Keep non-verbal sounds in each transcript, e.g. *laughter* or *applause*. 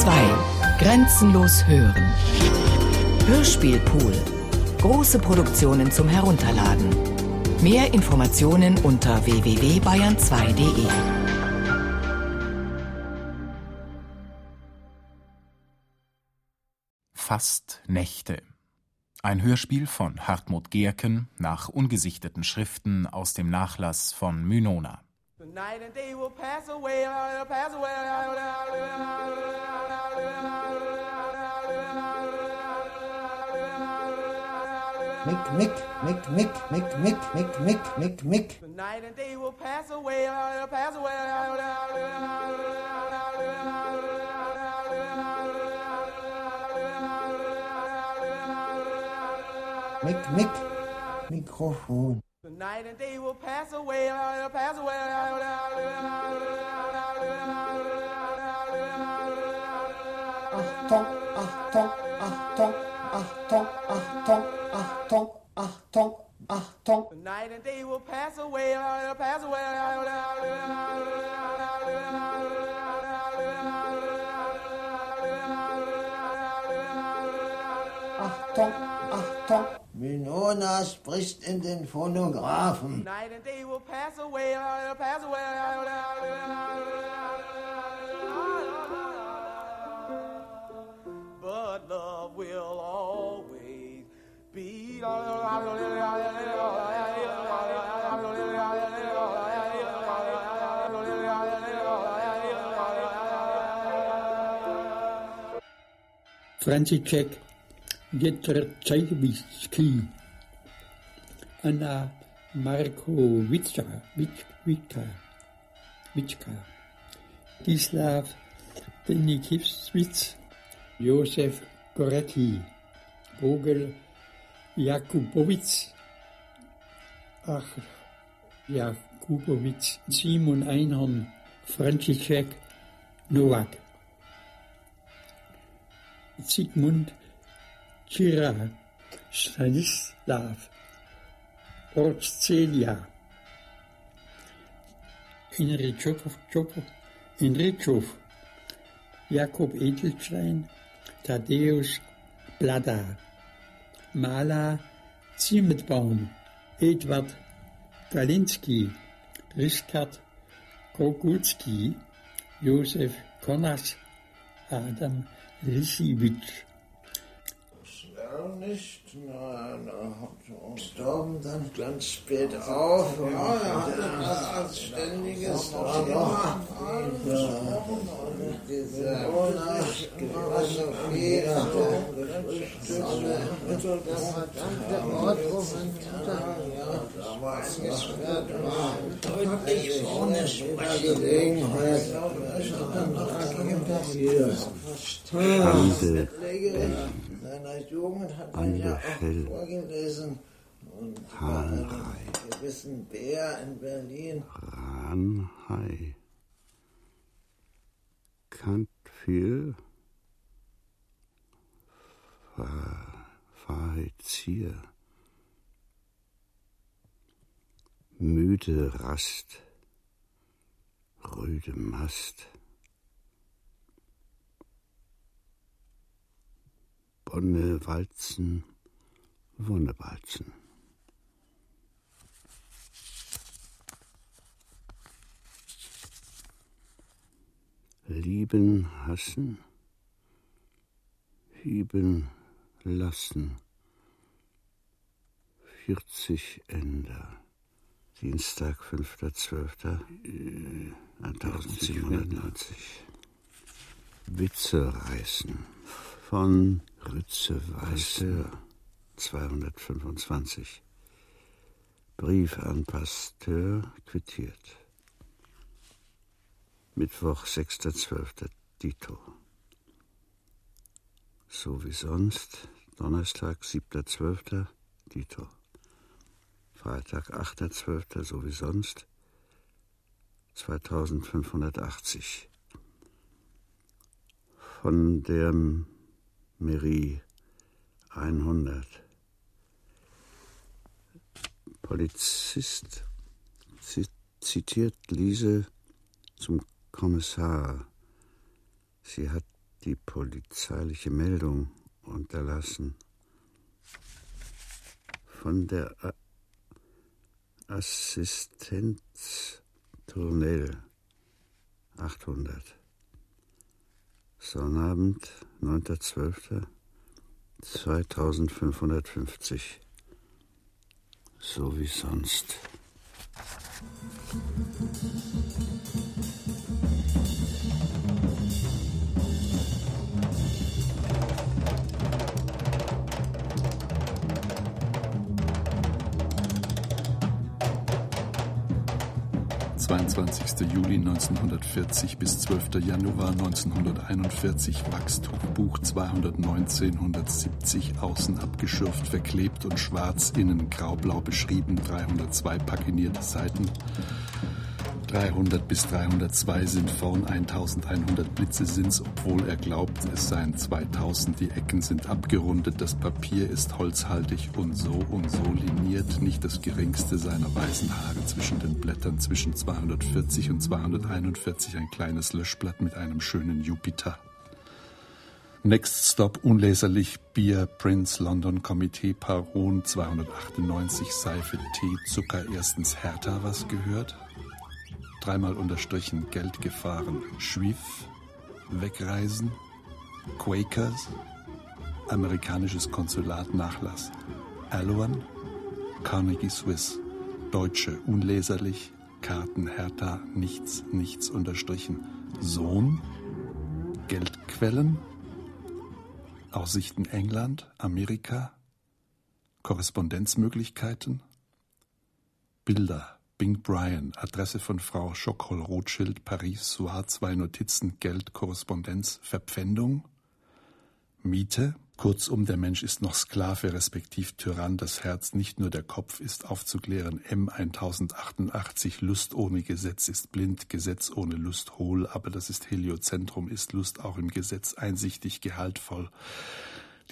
2. Grenzenlos hören. Hörspielpool. Große Produktionen zum Herunterladen. Mehr Informationen unter www.bayern2.de. Fast Nächte. Ein Hörspiel von Hartmut Gerken nach ungesichteten Schriften aus dem Nachlass von Mynona. The night and day will pass away, pass away. Mick, Mick, Mick, Mick, Mick, Mick, Mick, Mick, Mick, Mick. The night and day will pass away, pass away. Mick, Mick, Mikrofon. Night and day will pass away, pass away. Achtung, Achtung, Achtung, Achtung, Achtung, Achtung, Achtung, Achtung. Night and day will pass away, pass away. Achtung. Minona spricht in den Phonographen. Night and day will pass away, pass away. But love will always be. František Jetrczajewski, Anna Markowicza, Wicka, Wicka, Gislav Denikiewicz, Josef Gorecki, Vogel Jakubowitz, ach, Jakubowitz, Simon Einhorn, František Nowak, Sigmund Kira, Stanislav, Orcelia, Enrichov, Jakob Edelstein, Thaddäus Blada, Maler Ziemetbaum, Edward Galinski, Riskard Krogulski, Josef Konas, Adam Lisiewicz. Gar nicht, nein. Er hat gestorben dann ganz spät also, auf. Ja, er hatte das als ständiges Thema angesprochen und gesagt, was er fehlte. Der Ort, wo mein Vater eingesperrt war, deutlich ohne Sprechgelegenheit. Diese Bächen seiner Jugend hat er ja auch vorgelesen. Und einen gewissen Bär in Berlin. Ranhai. Kant für Verhezier. Müde Rast, röde Mast. Bonne Walzen, Wonnebalzen. Lieben, hassen, hieben, lassen. 40 Ender. Dienstag, 5.12. äh, 1790. Witze reißen. Von Rütze Weißer, 225. Brief an Pasteur quittiert. Mittwoch, 6.12. Dito. So wie sonst. Donnerstag, 7.12. Dito. Freitag, 8.12. so wie sonst. 2580. Von der Mairie 100. Polizist zi- zitiert Lise zum Kommissar. Sie hat die polizeiliche Meldung unterlassen. Von der Assistenz Tournel 800. Sonnabend, 9.12. 2550. So wie sonst. 22. Juli 1940 bis 12. Januar 1941 Wachstuchbuch 219 170 außen abgeschürft, verklebt und schwarz, innen graublau beschrieben, 302 paginierte Seiten 300 bis 302 sind vorn, 1100 Blitze sind's, obwohl er glaubt, es seien 2000. Die Ecken sind abgerundet, das Papier ist holzhaltig und so und so liniert, nicht das geringste seiner weißen Haare zwischen den Blättern, zwischen 240 und 241 ein kleines Löschblatt mit einem schönen Jupiter. Next Stop unleserlich Bier Prince London Komitee Paron 298 Seife Tee Zucker erstens Hertha was gehört dreimal unterstrichen, Geld gefahren, Schwiff, Wegreisen, Quakers, amerikanisches Konsulat Nachlass, Aloan, Carnegie Swiss, Deutsche, unleserlich, Karten Hertha, nichts, nichts unterstrichen, Sohn, Geldquellen, Aussichten England, Amerika, Korrespondenzmöglichkeiten, Bilder, Bing Brian, Adresse von Frau Schockholl-Rothschild, Paris, Soir, zwei Notizen, Geld, Korrespondenz, Verpfändung, Miete. Kurzum, der Mensch ist noch Sklave, respektiv Tyrann. Das Herz, nicht nur der Kopf, ist aufzuklären. M 1088, Lust ohne Gesetz ist blind, Gesetz ohne Lust hohl, aber das ist Heliozentrum, ist Lust auch im Gesetz einsichtig, gehaltvoll.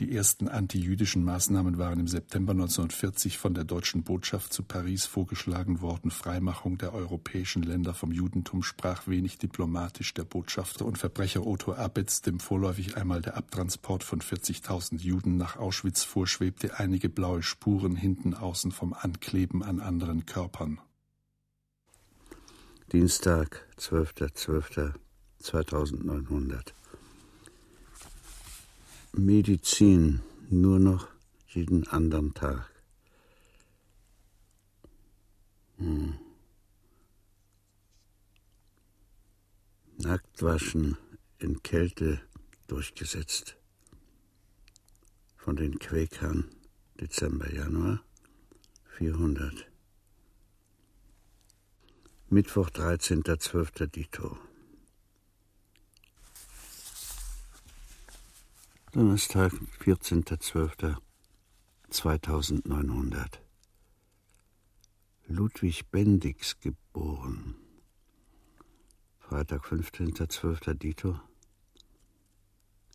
Die ersten antijüdischen Maßnahmen waren im September 1940 von der deutschen Botschaft zu Paris vorgeschlagen worden. Freimachung der europäischen Länder vom Judentum sprach wenig diplomatisch der Botschafter und Verbrecher Otto Abetz, dem vorläufig einmal der Abtransport von 40.000 Juden nach Auschwitz vorschwebte, einige blaue Spuren hinten außen vom Ankleben an anderen Körpern. Dienstag, 12.12.2900 Medizin nur noch jeden anderen Tag. Hm. Nacktwaschen in Kälte durchgesetzt. Von den Quäkern Dezember, Januar 400. Mittwoch, 13.12. Dito. Donnerstag, 14.12.2900. Ludwig Bendix geboren. Freitag, 15.12. Dito.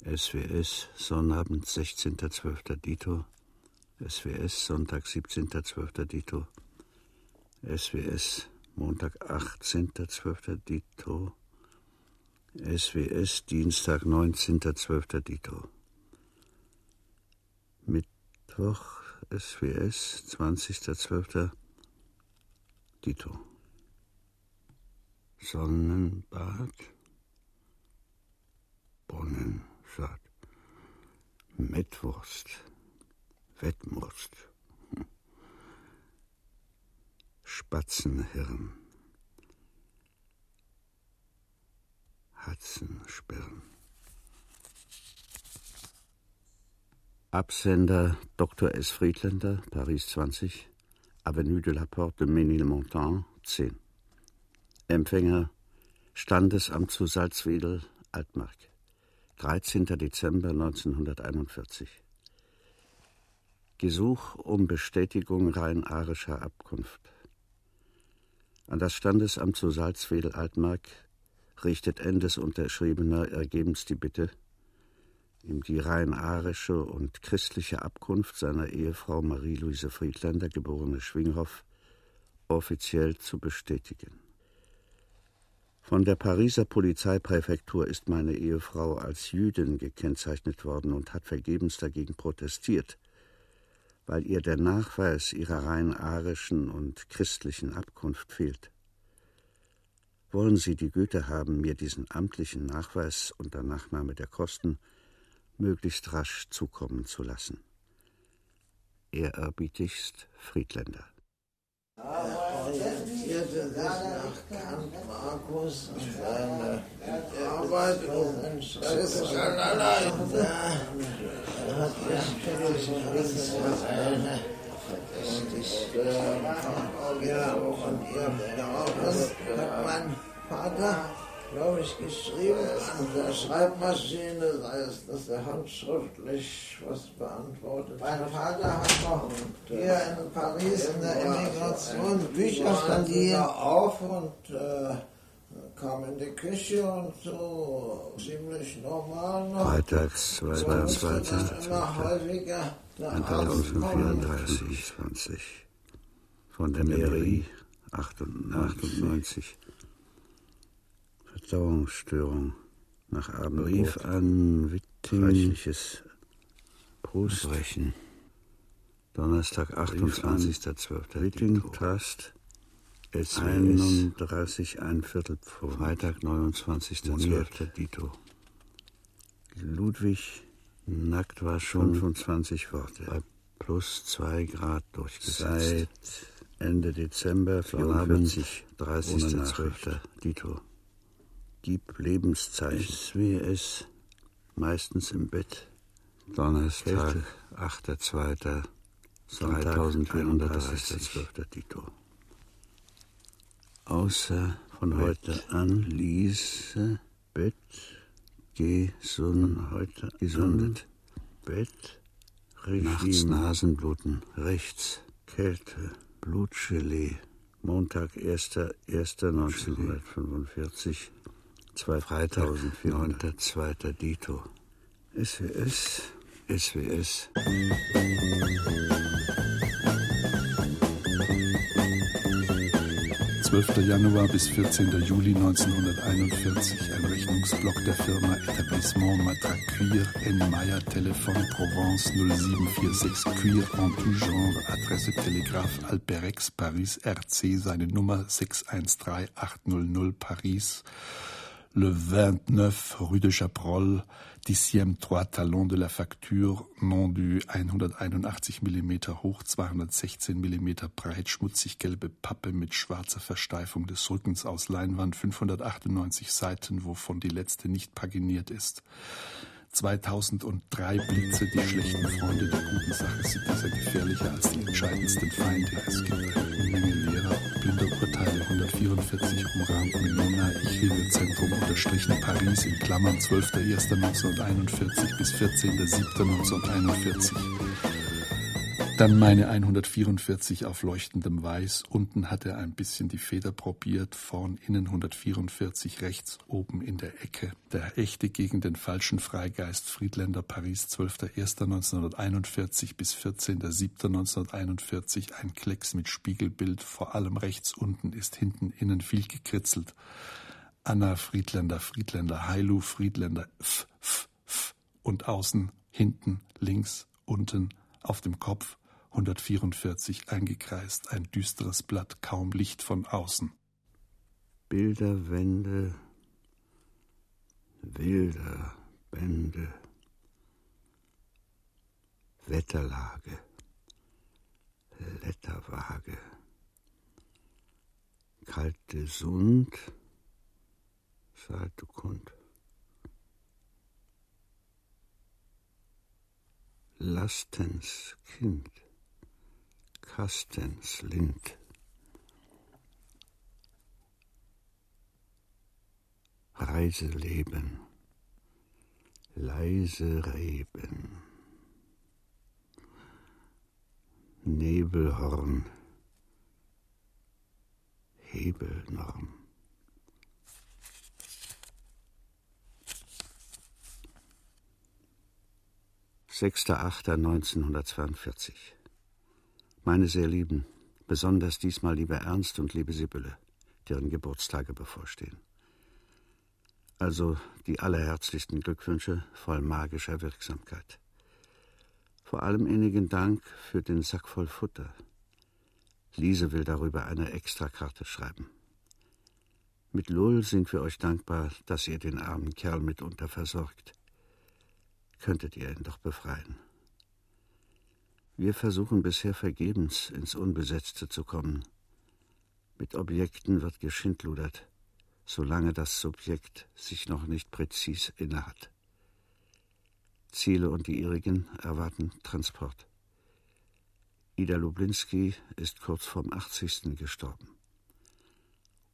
SWS, Sonnabend, 16.12. Dito. SWS, Sonntag, 17.12. Dito. SWS, Montag, 18.12. Dito. SWS, Dienstag, 19.12. Dito. Mittwoch SWS 20.12. Dito. Sonnenbad. Brunnensaat. Mettwurst. Wettwurst. Spatzenhirn. Hatzensperren. Absender Dr. S. Friedländer, Paris 20, Avenue de la Porte de Ménilmontant 10. Empfänger Standesamt zu Salzwedel, Altmark. 13. Dezember 1941. Gesuch um Bestätigung rhein-arischer Abkunft. An das Standesamt zu Salzwedel, Altmark richtet Endes Unterschriebener ergebens die Bitte, ihm die rein arische und christliche Abkunft seiner Ehefrau Marie-Louise Friedländer, geborene Schwinghoff, offiziell zu bestätigen. Von der Pariser Polizeipräfektur ist meine Ehefrau als Jüdin gekennzeichnet worden und hat vergebens dagegen protestiert, weil ihr der Nachweis ihrer rein arischen und christlichen Abkunft fehlt. Wollen Sie die Güte haben, mir diesen amtlichen Nachweis unter Nachnahme der Kosten möglichst rasch zukommen zu lassen. Ehrerbietigst Friedländer. orientierte sich nach Kant, Markus und seine Arbeit und Schalala. Da hat er Philosophie eine und ich, äh, ja, von ihr daraufhin hat mein Vater glaube ich, geschrieben an der Schreibmaschine, sei es, dass er handschriftlich was beantwortet. Mein Vater hat noch hier in Paris in der Emigration Bücher studiert auf und äh, kam in die Küche und so ziemlich normal noch. Freitags, 22. Immer häufiger. 1034, 20. Von der Mairie 98. Verdauungsstörung. Nach Abend. Brief an Witting. Reichliches Brustbrechen. Donnerstag, 28.12. Witting, Trust. 31, ein Viertel Pfund. Freitag, 29.12. Dito. Ludwig, nackt war schon 25 Worte. Bei plus 2 Grad durchgesetzt. Seit Ende Dezember, 44, 30.12. Dito. Gib Lebenszeichen. SWS, meistens im Bett. Donnerstag, 8.2. 3430. Dito. Außer von heute an ließe Bett gesund heute gesundet. Bett Regime. Nachts Nasenbluten, rechts Kälte, Blutgelee. Montag, 1.1.1945, zwei Freitag, 9.2. Dito. SWS, SWS. 12. Januar bis 14. Juli 1941 ein Rechnungsblock der Firma Etablissement Matracuir N. Meyer Telefon Provence 0746 Cuir en tout genre Adresse Telegraph Alperex Paris RC seine Nummer 613800 Paris le 29 rue de Chabrol, dixième trois talon de la facture, nom du 181 mm hoch, 216 mm breit, schmutzig gelbe Pappe mit schwarzer Versteifung des Rückens aus Leinwand, 598 Seiten, wovon die letzte nicht paginiert ist. 2003 Blitze, die schlechten Freunde der guten Sache sind dieser gefährlicher als die entscheidendsten Feinde. Es gibt Blinderurteile 144 umrahmt Menona, Ich-Hilfe-Zentrum unterstrichen Paris in Klammern 12.01.1941 bis 14.07.1941. Dann meine 144 auf leuchtendem Weiß. Unten hat er ein bisschen die Feder probiert. Vorn innen 144 rechts oben in der Ecke. Der echte gegen den falschen Freigeist Friedländer Paris 12.01.1941 bis 14.07.1941. Ein Klecks mit Spiegelbild. Vor allem rechts unten ist hinten innen viel gekritzelt. Anna Friedländer, Friedländer, Heilu Friedländer, f, f, f. Und außen, hinten, links, unten, auf dem Kopf 144 eingekreist, ein düsteres Blatt, kaum Licht von außen. Bilderwände, wilder Bände, Wetterlage, Letterwaage, kalte Sund, Seite Lastens Kind. Kastens Lind. Reiseleben, leise Reben, Nebelhorn, Hebelnorm. Sechster Achter 1942 meine sehr Lieben, besonders diesmal lieber Ernst und liebe Sibylle, deren Geburtstage bevorstehen. Also die allerherzlichsten Glückwünsche voll magischer Wirksamkeit. Vor allem innigen Dank für den Sack voll Futter. Lise will darüber eine Extrakarte schreiben. Mit Lull sind wir euch dankbar, dass ihr den armen Kerl mitunter versorgt. Könntet ihr ihn doch befreien. Wir versuchen bisher vergebens, ins Unbesetzte zu kommen. Mit Objekten wird geschindludert, solange das Subjekt sich noch nicht präzis innehat. Ziele und die ihrigen erwarten Transport. Ida Lublinski ist kurz vorm 80. gestorben.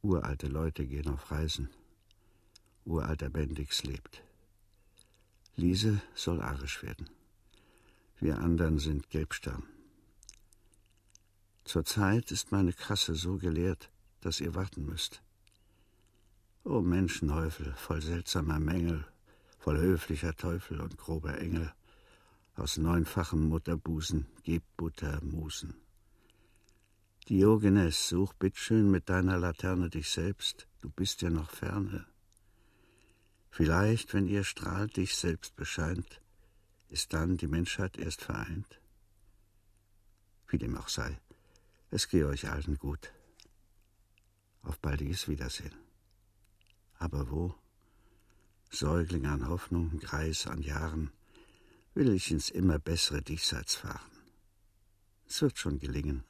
Uralte Leute gehen auf Reisen. Uralter Bendix lebt. Lise soll arisch werden. Wir anderen sind Gelbstern. Zurzeit ist meine Kasse so geleert, dass ihr warten müsst. O Menschenhäufel voll seltsamer Mängel, voll höflicher Teufel und grober Engel, aus neunfachem Mutterbusen gebt Butter Musen. Diogenes, such bitteschön mit deiner Laterne dich selbst, du bist ja noch ferne. Vielleicht, wenn ihr Strahl dich selbst bescheint, ist dann die Menschheit erst vereint? Wie dem auch sei, es gehe euch allen gut. Auf baldiges Wiedersehen. Aber wo? Säugling an Hoffnung, Greis an Jahren, will ich ins immer bessere Diesseits fahren. Es wird schon gelingen.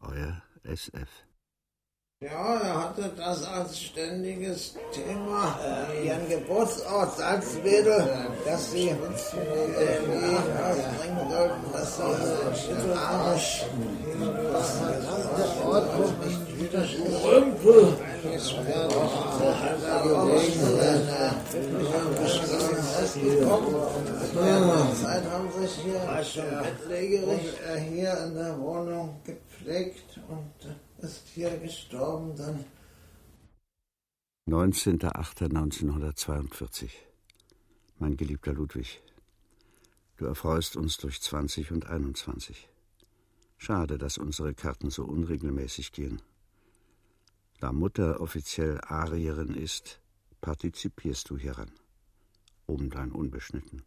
Euer SF. Ja, er hatte das als ständiges Thema, äh, ihren Geburtsort Salzwedel, dass sie irgendwie bringen sollten, dass sie literarisch das gesamte Ort nicht wieder Rümpel. Es wäre doch gelegen, wenn Gespräch gekommen. Zeit haben sich hier schon bettlägerig. hier in der Wohnung gepflegt und ist hier gestorben dann. 19.08.1942. Mein geliebter Ludwig, du erfreust uns durch 20 und 21. Schade, dass unsere Karten so unregelmäßig gehen. Da Mutter offiziell Arierin ist, partizipierst du hieran. Obendrein unbeschnitten.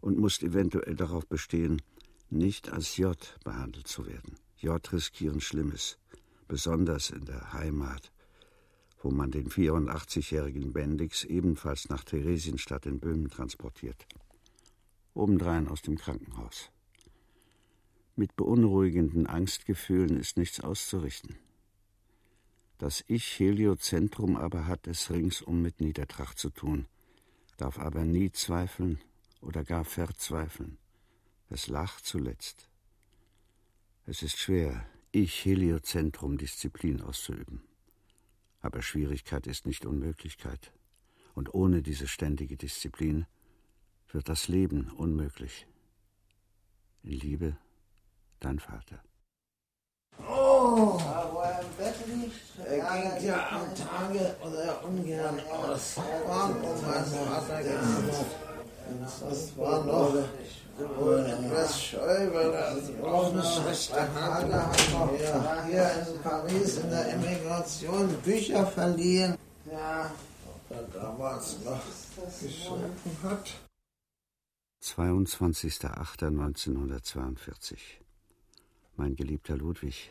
Und musst eventuell darauf bestehen, nicht als J behandelt zu werden. J riskieren Schlimmes besonders in der Heimat, wo man den 84-jährigen Bendix ebenfalls nach Theresienstadt in Böhmen transportiert. Obendrein aus dem Krankenhaus. Mit beunruhigenden Angstgefühlen ist nichts auszurichten. Das Ich-Heliozentrum aber hat es ringsum mit Niedertracht zu tun, darf aber nie zweifeln oder gar verzweifeln. Es lacht zuletzt. Es ist schwer, ich Heliozentrum Disziplin auszuüben. Aber Schwierigkeit ist nicht Unmöglichkeit. Und ohne diese ständige Disziplin wird das Leben unmöglich. In Liebe, dein Vater. Oh, wo er im Bett liegt, er ging ja am Tage oder ungern aus. Warum mein Vater gemacht? Das war noch etwas scheu, weil er auch eine schlechte Tage hat. Ja, hier in Paris in der Emigration Bücher verliehen. Ja, ob er damals noch geschrieben hat. 22.08.1942 Mein geliebter Ludwig,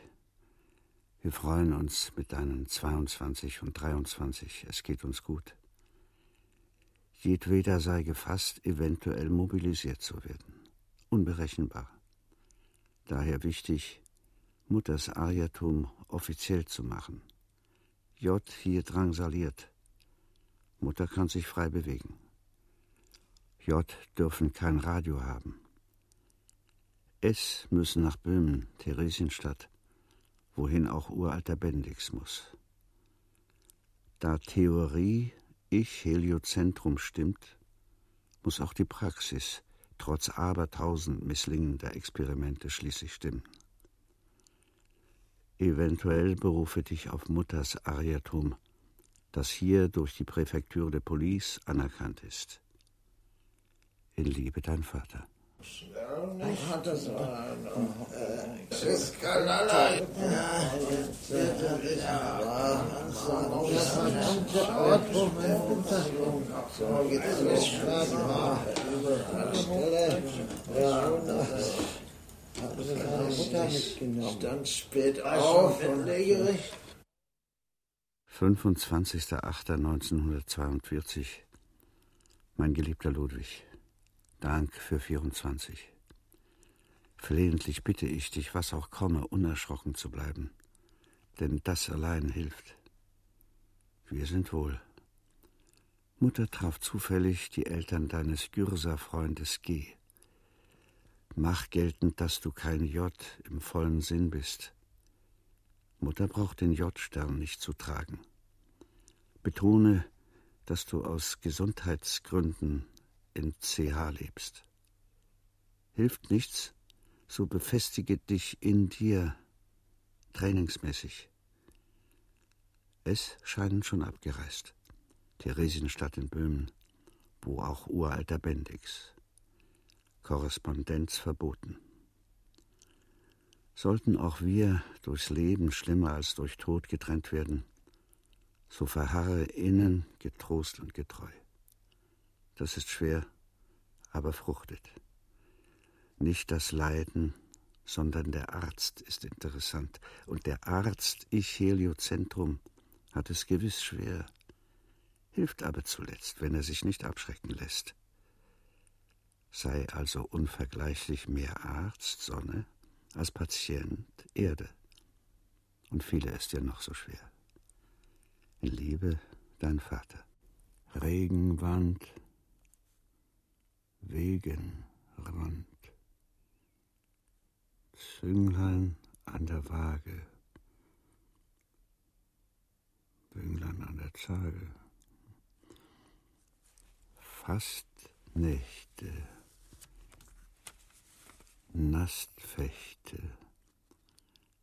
wir freuen uns mit deinen 22 und 23. Es geht uns gut. Jedweder sei gefasst, eventuell mobilisiert zu werden. Unberechenbar. Daher wichtig, Mutters Ariertum offiziell zu machen. J hier drangsaliert. Mutter kann sich frei bewegen. J dürfen kein Radio haben. S müssen nach Böhmen, Theresienstadt, wohin auch uralter Bendix muss. Da Theorie ich Heliozentrum stimmt, muss auch die Praxis trotz abertausend misslingender Experimente schließlich stimmen. Eventuell berufe dich auf Mutters Ariertum, das hier durch die Präfektur de Police anerkannt ist. In Liebe dein Vater. Hat das Es ist keinerlei. Das verdammte Auto, So geht es nicht? Stand spät auf und legerecht. 25.08.1942 Mein geliebter Ludwig, Dank für 24. Flehentlich bitte ich dich, was auch komme, unerschrocken zu bleiben, denn das allein hilft. Wir sind wohl. Mutter traf zufällig die Eltern deines Gürser-Freundes G. Mach geltend, dass du kein J im vollen Sinn bist. Mutter braucht den J-Stern nicht zu tragen. Betone, dass du aus Gesundheitsgründen in CH lebst. Hilft nichts, so befestige dich in dir, trainingsmäßig. Es scheinen schon abgereist. Theresienstadt in Böhmen, wo auch uralter Bendix. Korrespondenz verboten. Sollten auch wir durchs Leben schlimmer als durch Tod getrennt werden, so verharre innen getrost und getreu. Das ist schwer, aber fruchtet. Nicht das Leiden, sondern der Arzt ist interessant. Und der Arzt, ich Heliozentrum, hat es gewiss schwer, hilft aber zuletzt, wenn er sich nicht abschrecken lässt. Sei also unvergleichlich mehr Arzt, Sonne, als Patient, Erde. Und viele ist dir noch so schwer. In Liebe, dein Vater. Regenwand, Wegenrand. Zünglein an der Waage, Bünglein an der Zage, fast Nächte, Nastfechte,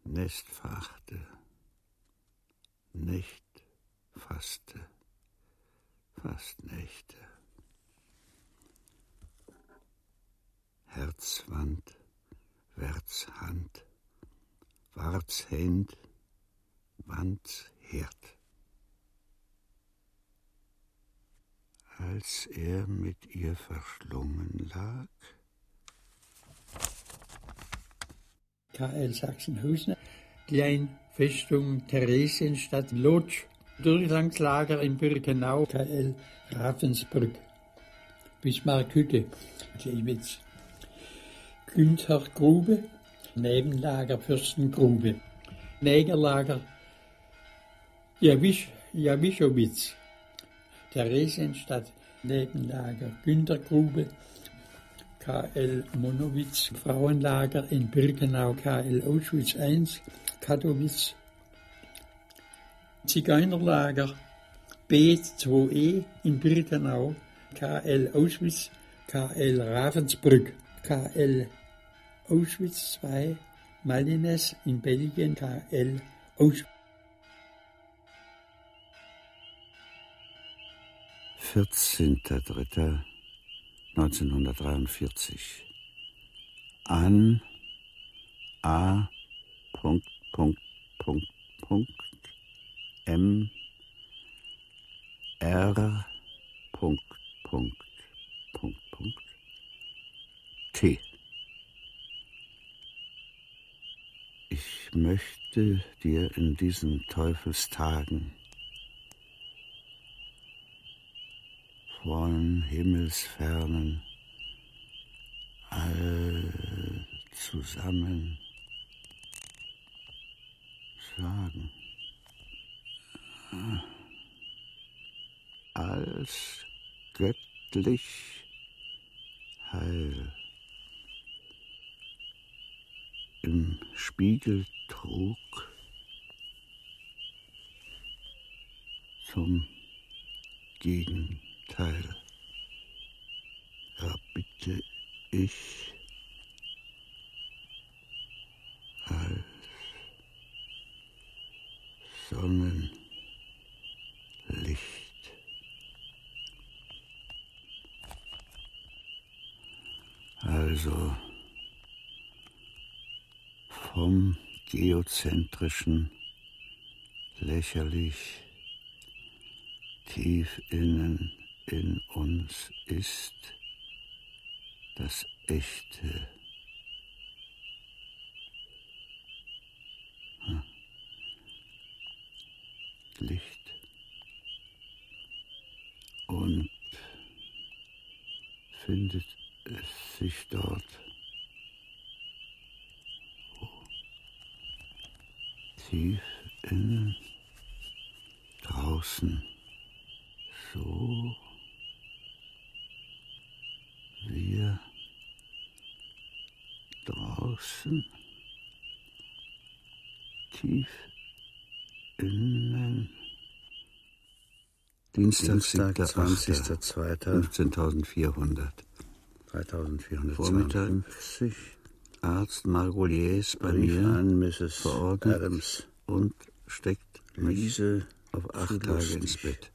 Nestfachte, Nächt faste, fast Nächte, Herzwand, Wärts Hand, Warts Händ, Wands Herd. Als er mit ihr verschlungen lag, KL Sachsenhausen, Kleinfestung Theresienstadt Lodz, Durchgangslager in Birkenau, KL Ravensbrück, Bismarckhütte, Klewitz. Günthergrube, Nebenlager Fürstengrube, Negerlager Jawisch, Jawischowitz, Theresienstadt, Nebenlager Günthergrube, KL Monowitz, Frauenlager in Birkenau, KL Auschwitz I, Katowice, Zigeunerlager B2E in Birkenau, KL Auschwitz, KL Ravensbrück, KL Auschwitz II, Malines in Belgien, KL Auschwitz. 14.03.1943 an A. Punkt, Punkt, Punkt, Punkt, M. R. Punkt, Punkt, Punkt, T. Möchte dir in diesen Teufelstagen von Himmelsfernen all zusammen sagen, als göttlich heil im Spiegel trug, zum Gegenteil erbitte ich als Sonnenlicht. Als Also vom geozentrischen, lächerlich, tief innen in uns ist das Echte. Hm. Licht und findet es sich dort tief innen, draußen, so wir draußen, tief innen. Dienstag, 20.02.15.400. 3400. Vormittag Arzt Margoliers bei mir an Mrs. verordnet Adams und steckt mich auf acht Tage ins Bett.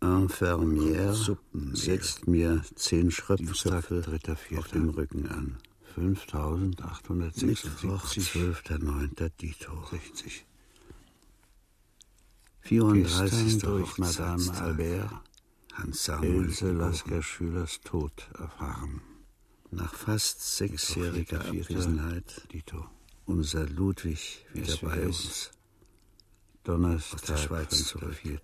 Infirmière setzt mir zehn Schröpfköpfe auf dem Rücken an. 5876. 12.09. Dito. 60. 34. durch Madame Albert. Hans Samuel Ilse Lasker Schülers Tod erfahren. Nach fast sechsjähriger Abwesenheit, Dito. unser Ludwig wieder bei uns. Donnerstag, 4.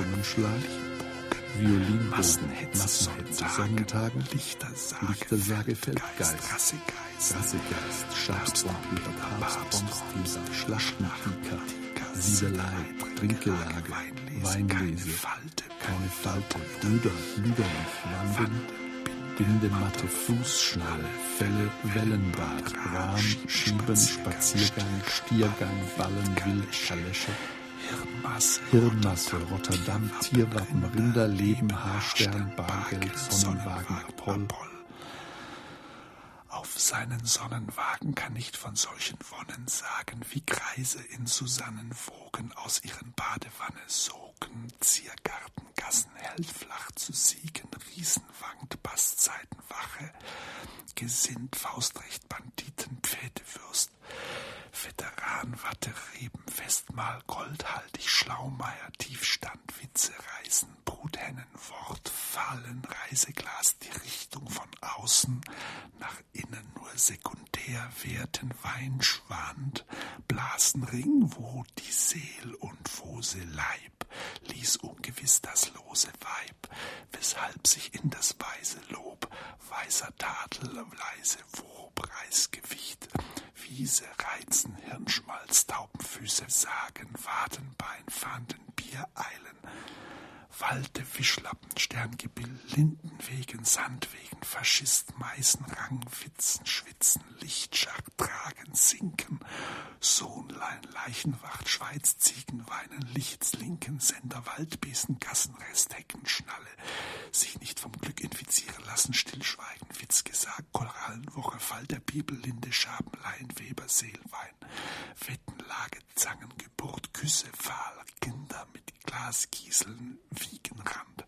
Locken, Zungenschlag, Violinbogen, Massenhetze, Sonnentagen, Lichtersage, Feldgeist, Rassegeist, Stabsvampir, Papstbomstier, Schlachtenpika, Siedelei, Trinkelage, Weinlese, keine Falte, Brüder, Lüderlich, Wanden, Bindematte, Fußschnalle, Felle, Wellenbad, Rahm, Schieben, Spaziergang, Stiergang, Ballen, Wild, Kalesche, Hirnmasse, Hirnmasse, Rotterdam, Tierwappen, Rinderleben, Haarstern, Bargeld, Sonnenwagen, Apoll. Auf seinen Sonnenwagen kann nicht von solchen Wonnen sagen, wie Kreise in Susannen wogen aus ihren Badewanne sogen, Ziergarten, Gassen hält flach zu Siegen, Riesen wankt, Basszeitenwache, gesinnt, Faustrecht, Banditen, Pfädewürst, Veteran, Watte, Reben, Festmahl, Goldhaltig, Schlaumeier, Tiefstand, Witze, Reisen, Bruthennen, Wort, Fallen, Reiseglas, die Richtung von außen nach innen nur sekundär werten, Weinschwand, Blasenring, wo die Seel und wo sie Leib, ließ ungewiss das lose Weib, weshalb sich in das weise Lob weißer Tadel leise wob, Reisgewicht, Reizen, Hirnschmalz, Taubenfüße, Sagen, Wadenbein, Fanden, Bier, Eilen, Walde, Fischlappen, Sterngebill, Lindenwegen, Sandwegen, Faschist, Meißen, Rang, Witzen, Schwitzen, Lichtschacht, Tragen, Sinken, Sohnlein, Leichenwacht, Schweiz, Ziegen, Weinen, Lichts, Linken, Sender, Waldbesen, Gassenrest, Hecken, Schnalle, sich nicht vom Glück infizieren lassen, Stillschweigen, Witz gesagt, Korallenwoche, Fall der Bibel, Linde, Schaben, Lein, Weber, Seelwein, Wettenlage, Zangen, Geburt, Küsse, Pfahl, Kinder mit Glaskieseln, Wiegenrand,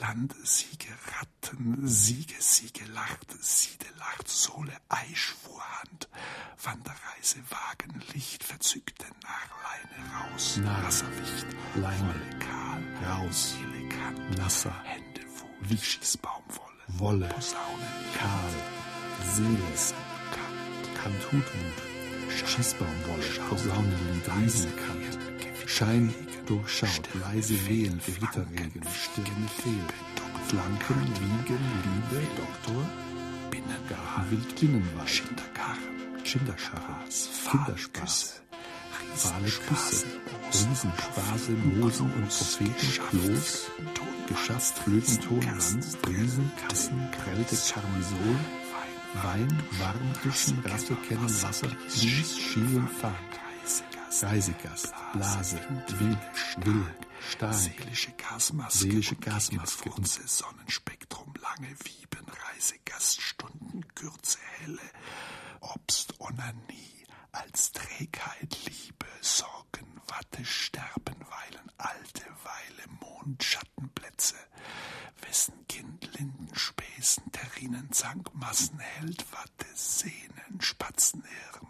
Land, Siege, Ratten, Siege, Siege, Lacht, Siede, Lacht, Sohle, Eischwurhand, Wanderreise, Wagen, Licht, verzückte Narleine, raus, Narr, Nasserwicht, Leine, Wolle, Kahl, raus, Elegant, Nasser, Hände, Wohl, Schießbaumwolle, Wolle, Posaunen, Kahl, Seele, Kanthutmut, Schießbaumwolle, Posaunenlied, Riesenkant, Schein durchschaut, leise Wehen, Gewitterregen, Stirne fehl, Flanken, Wiegen, Liebe, Doktor, Binnengarten, Wildbinnenwald, Schindergarten, Schinderscharren, Kinderspaß, fahle Küsse, Riesenspaße, Mosen und Propheten, Klos, Geschafft, Flötenton, Land, Briesen, Kassen, Kälte, Karmisol, Wein, Warmtischen, Rasse kennen, Wasser, Dienst, Schielen, Fahrt, Reisegast, Blase, Wild, Will, Stark, seelische Gasmaske, seelische und Gasmaske. Furze, Sonnenspektrum, lange Wieben, Reisegast, Stunden, Kürze, Helle, Obst, Onanie, als Trägheit, Liebe, Sorgen, Watte, Sterben, Weilen, alte Weile, Mond, Schattenplätze, wessen Kind, Linden, Späßen, Terrinen, Zank, Massen, Held, Watte, Sehnen, Spatzenhirn,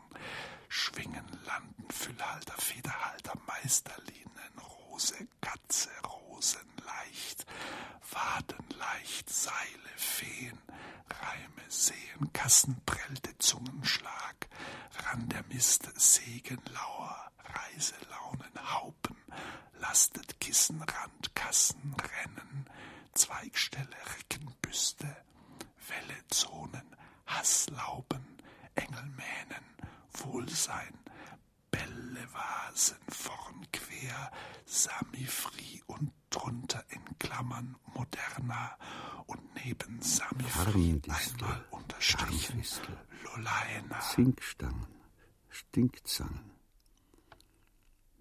Schwingen, Landen, Füllhalter, Federhalter, Meisterlinen, Rose, Katze, Rosen, leicht, Waden, leicht, Seile, Feen, Reime, Seen, Kassenprellte, Zungenschlag, Ran der Mist, Segen, Lauer, Reiselaunen, Haupen, lastet Kissenrand, Kassen, Rennen, Zweigstelle, Rickenbüste, Welle, Zonen, Hasslauben, Engelmähnen, Wohlsein, Bälle, Vasen, vorn quer, Samifri und drunter in Klammern moderner und neben Samifri einmal unterstrichen Lolaena. Zinkstangen, Stinkzangen,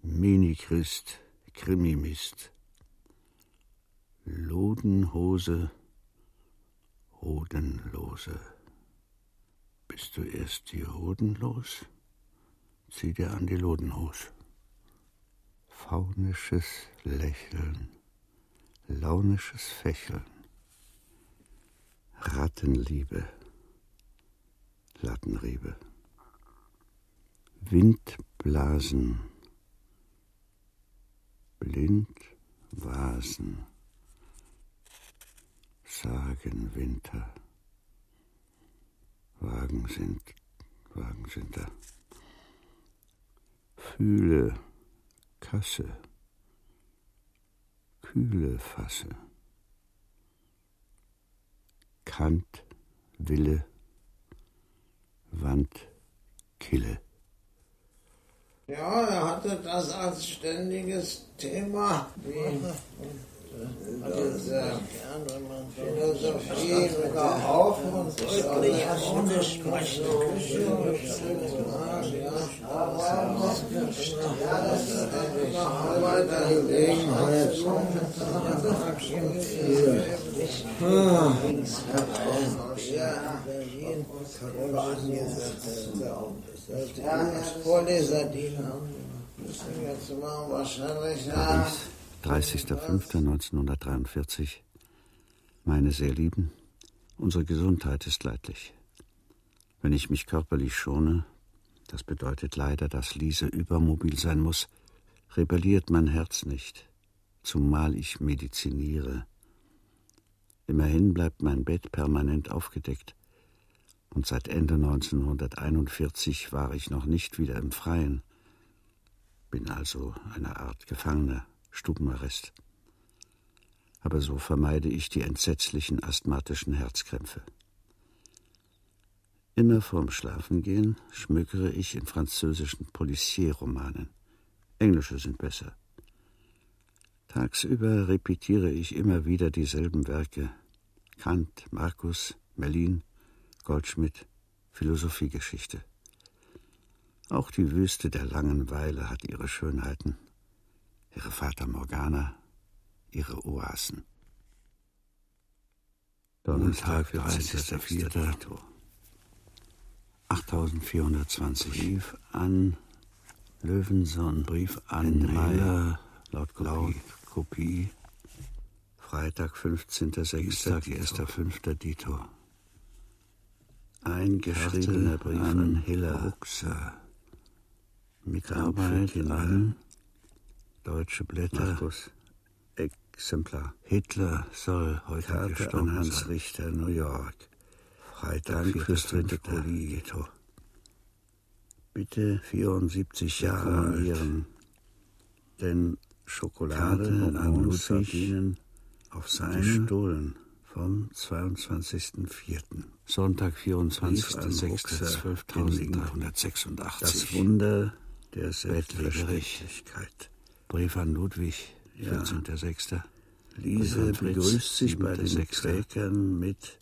Minichrist, Krimimist, Lodenhose, Hodenlose. Bist du erst die Hoden los? Zieh dir an die Lodenhose. Faunisches Lächeln, launisches Fächeln, Rattenliebe, Lattenriebe. Windblasen, Blindvasen, sagen Winter. Wagen sind, Wagen sind da. Fühle, Kasse, kühle Fasse. Kant, Wille, Wand, Kille. Ja, er hatte das als ständiges Thema, wie Philosophie sogar auf und deutlich ohne Sprechen. Bei der Gelegenheit. Ja, Vorleserdiener. Müssen wir jetzt machen, wahrscheinlich nach. Paris, 30.05.1943. Meine sehr Lieben, unsere Gesundheit ist leidlich. Wenn ich mich körperlich schone, das bedeutet leider, dass Lise übermobil sein muss, rebelliert mein Herz nicht, zumal ich mediziniere. Immerhin bleibt mein Bett permanent aufgedeckt, und seit Ende 1941 war ich noch nicht wieder im Freien, bin also eine Art Gefangener, Stubenarrest. Aber so vermeide ich die entsetzlichen asthmatischen Herzkrämpfe. Immer vorm Schlafengehen schmökere ich in französischen Polizierromanen. Englische sind besser. Tagsüber repetiere ich immer wieder dieselben Werke. Kant, Markus, Merlin, Goldschmidt, Philosophiegeschichte. Auch die Wüste der Langenweile hat ihre Schönheiten, ihre Fata Morgana, ihre Oasen. Donnerstag, 30.04. 8420. Brief an Löwenson. Brief an Meyer. Laut Kopie. Laut Kopie. Freitag, 15.06. 1.05. Dito. Eingeschriebener Brief an, an Hiller. Ruxer. Mitarbeit an Deutsche Blätter. Markus. Exemplar. Hitler soll heute Karte gestorben an Hans sein. Richter, New York. Freitag, Dank fürs dritte Polito. Bitte 74 Jahre an denn Schokolade an Ludwig auf seinen Stohlen vom 22.04. Sonntag, 24.06.12.1986. Das Wunder der Selbstverständlichkeit. Brief an Ludwig, 14.06. Ja. Liese begrüßt sich bei den Quäkern mit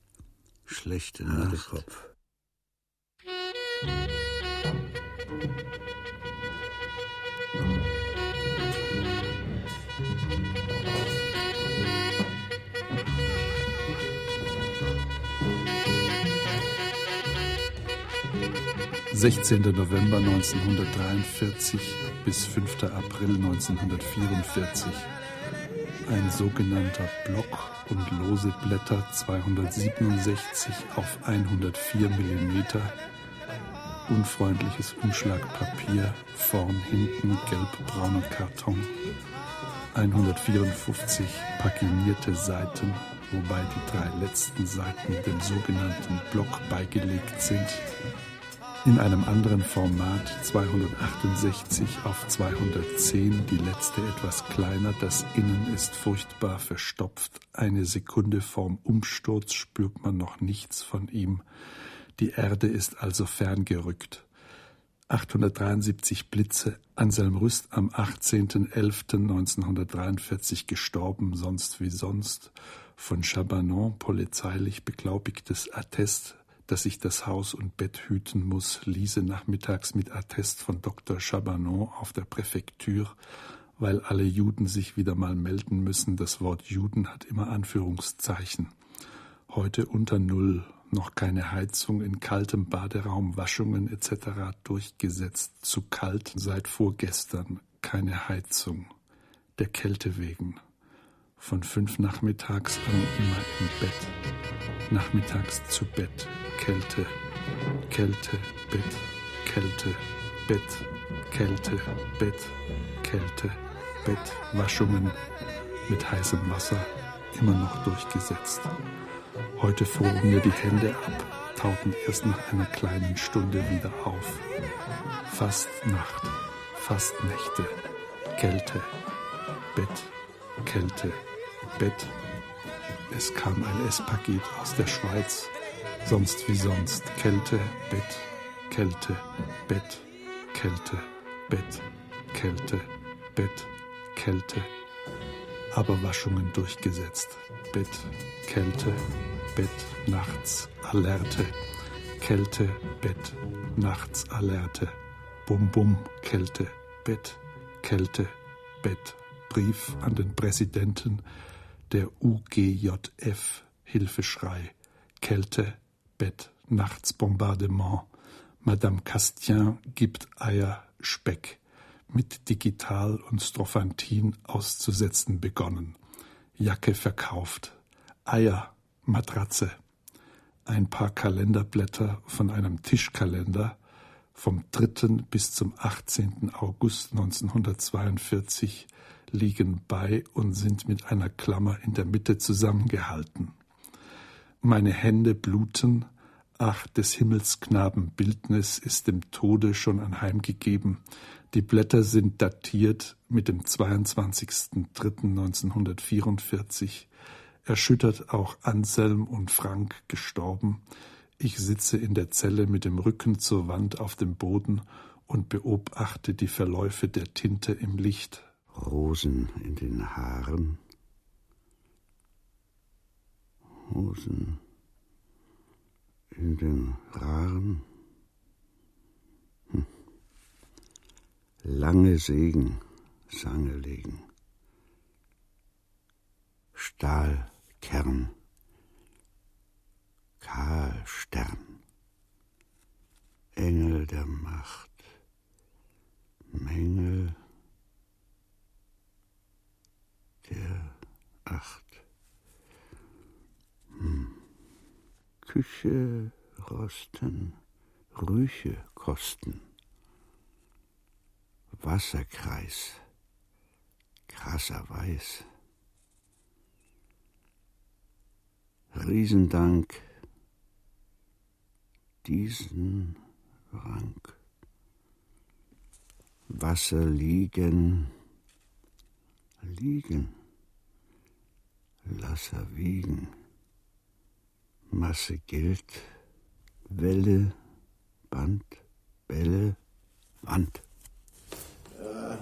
schlechte Nacht. Kopf. 16. November 1943 bis 5. April 1944. Ein sogenannter Block und lose Blätter 267 auf 104 mm. Unfreundliches Umschlagpapier, vorn, hinten gelb-brauner Karton. 154 paginierte Seiten, wobei die drei letzten Seiten dem sogenannten Block beigelegt sind in einem anderen Format 268 auf 210, die letzte etwas kleiner, das Innen ist furchtbar verstopft. Eine Sekunde vorm Umsturz spürt man noch nichts von ihm. Die Erde ist also ferngerückt. 873 Blitze, Anselm Rüst am 18.11.1943 gestorben, sonst wie sonst, von Chabanon polizeilich beglaubigtes Attest dass ich das Haus und Bett hüten muss, Lise nachmittags mit Attest von Dr. Chabanon auf der Präfektur, weil alle Juden sich wieder mal melden müssen. Das Wort Juden hat immer Anführungszeichen. Heute unter Null, noch keine Heizung, in kaltem Baderaum Waschungen etc. durchgesetzt, zu kalt seit vorgestern, keine Heizung, der Kälte wegen. Von fünf nachmittags an immer im Bett, nachmittags zu Bett, Kälte, Kälte, Bett, Kälte, Bett, Kälte, Bett, Kälte, Bett, Waschungen mit heißem Wasser immer noch durchgesetzt. Heute froren mir die Hände ab, tauten erst nach einer kleinen Stunde wieder auf. Fast Nacht, fast Nächte, Kälte, Bett, Kälte, Bett. Es kam ein S-Paket aus der Schweiz sonst wie sonst. Kälte, Bett, Kälte, Bett, Kälte, Bett, Kälte, Bett, Kälte. Aber Waschungen durchgesetzt. Bett, Kälte, Bett, nachts, Alerte. Kälte, Bett, nachts, Alerte. Bum, bum, Kälte, Bett, Kälte, Bett. Brief an den Präsidenten der UGJF. Hilfeschrei. Kälte, Bett, nachts Bombardement. Madame Castien gibt Eier, Speck, mit Digital und Strophantin auszusetzen begonnen. Jacke verkauft. Eier, Matratze. Ein paar Kalenderblätter von einem Tischkalender vom 3. bis zum 18. August 1942 liegen bei und sind mit einer Klammer in der Mitte zusammengehalten. Meine Hände bluten, ach, des Himmelsknaben Bildnis ist dem Tode schon anheimgegeben. Die Blätter sind datiert mit dem 22.03.1944. Erschüttert auch Anselm und Frank gestorben. Ich sitze in der Zelle mit dem Rücken zur Wand auf dem Boden und beobachte die Verläufe der Tinte im Licht. Rosen in den Haaren, Rosen in den Raren, hm. lange Segen, Sange legen, Stahlkern, Kahlstern, Engel der Macht, Mängel der Acht. Hm. Küche rosten, Rüche kosten, Wasserkreis, krasser Weiß. Riesendank, diesen Rank. Wasser liegen, liegen, lass er wiegen. Masse gilt, Welle, Band, Bälle, Wand. Ja,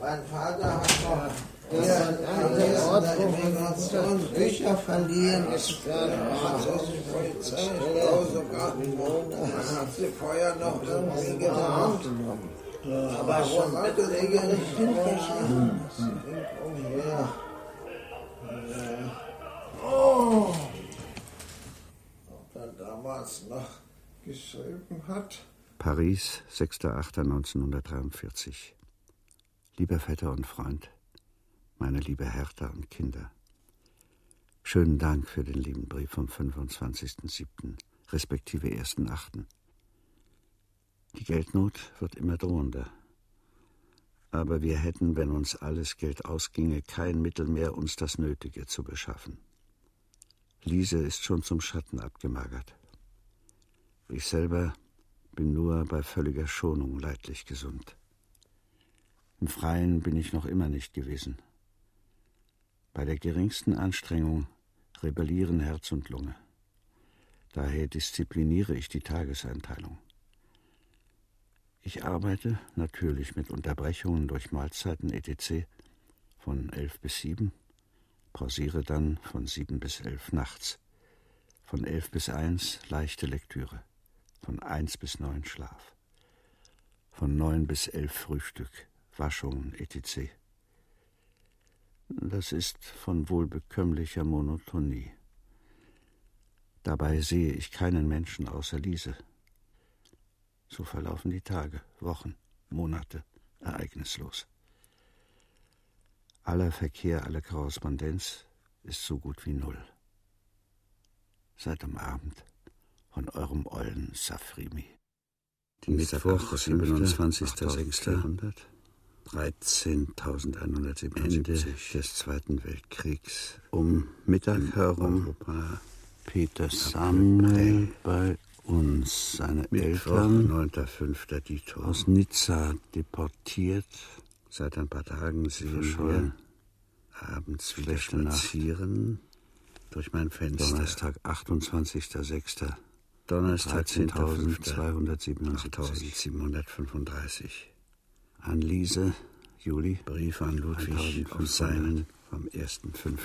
mein Vater hat noch Bücher verliehen. Ist französische Polizei. Sogar, hat sie vorher noch irgendwie getan. Aber schon mittelregelrecht hinverschlagen. Umher. Oh! Damals noch geschrieben hat? Paris, 6.8.1943. Lieber Vetter und Freund, meine liebe Hertha und Kinder, schönen Dank für den lieben Brief vom 25.07., respektive 1.08. Die Geldnot wird immer drohender. Aber wir hätten, wenn uns alles Geld ausginge, kein Mittel mehr, uns das Nötige zu beschaffen. Lise ist schon zum Schatten abgemagert. Ich selber bin nur bei völliger Schonung leidlich gesund. Im Freien bin ich noch immer nicht gewesen. Bei der geringsten Anstrengung rebellieren Herz und Lunge. Daher diszipliniere ich die Tageseinteilung. Ich arbeite natürlich mit Unterbrechungen durch Mahlzeiten etc. von elf bis sieben, pausiere dann von sieben bis elf nachts, von elf bis eins leichte Lektüre, von eins bis neun Schlaf, von neun bis elf Frühstück, Waschungen etc. Das ist von wohlbekömmlicher Monotonie. Dabei sehe ich keinen Menschen außer Lise. So verlaufen die Tage, Wochen, Monate ereignislos. Aller Verkehr, alle Korrespondenz ist so gut wie null. Seit dem Abend von eurem ollen Safrimi. Mittwoch, 27.06. 13.177. Ende des Zweiten Weltkriegs. Um Mittag herum war Peter Samuel bei uns. Seine Mittwoch, Eltern, 9.5. Dito, aus Nizza deportiert. Seit ein paar Tagen sehen wir abends wieder spazieren durch mein Fenster. Donnerstag, 28.06. Donnerstag, 10.277. An Lise, Juli, Brief an Ludwig und seinen vom 1.5.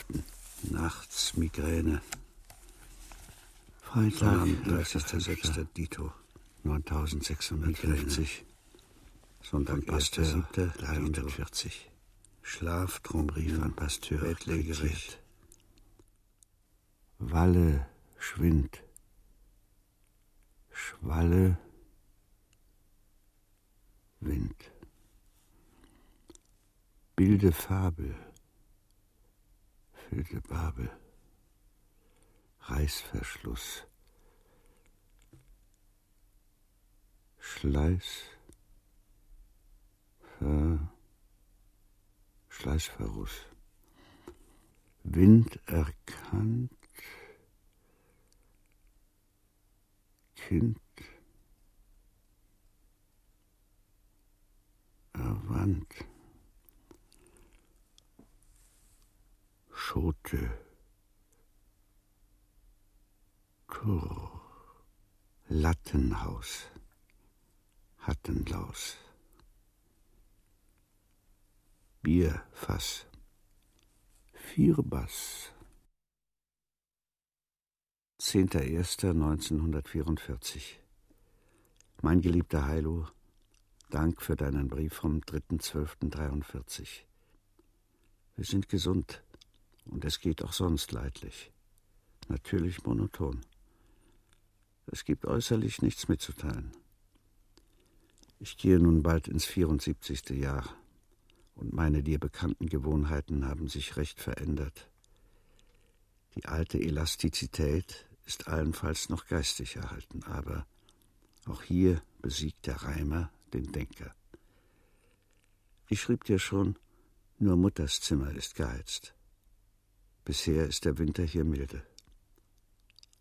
Nachts Migräne. Freitag, 30.06. Dito, 9650. Sonntag, 1.07. 340. Schlaftraumbrief an Pasteur, Bettlägerecht. Walle, Schwind. Schwalle, Wind. Bilde Fabel, füllte Babel, Reißverschluss, Schleiß, Ver, Schleißverruß, Wind erkannt, Kind erwandt. Schote, Tor, Lattenhaus, Hattenlaus, Bierfass. Vierbass. 10.01.1944 Mein geliebter Heilo, Dank für deinen Brief vom 3.12.43. Wir sind gesund und es geht auch sonst leidlich. Natürlich monoton. Es gibt äußerlich nichts mitzuteilen. Ich gehe nun bald ins 74. Jahr und meine dir bekannten Gewohnheiten haben sich recht verändert. Die alte Elastizität ist allenfalls noch geistig erhalten, aber auch hier besiegt der Reimer den Denker. Ich schrieb dir schon, nur Mutters Zimmer ist geheizt. Bisher ist der Winter hier milde.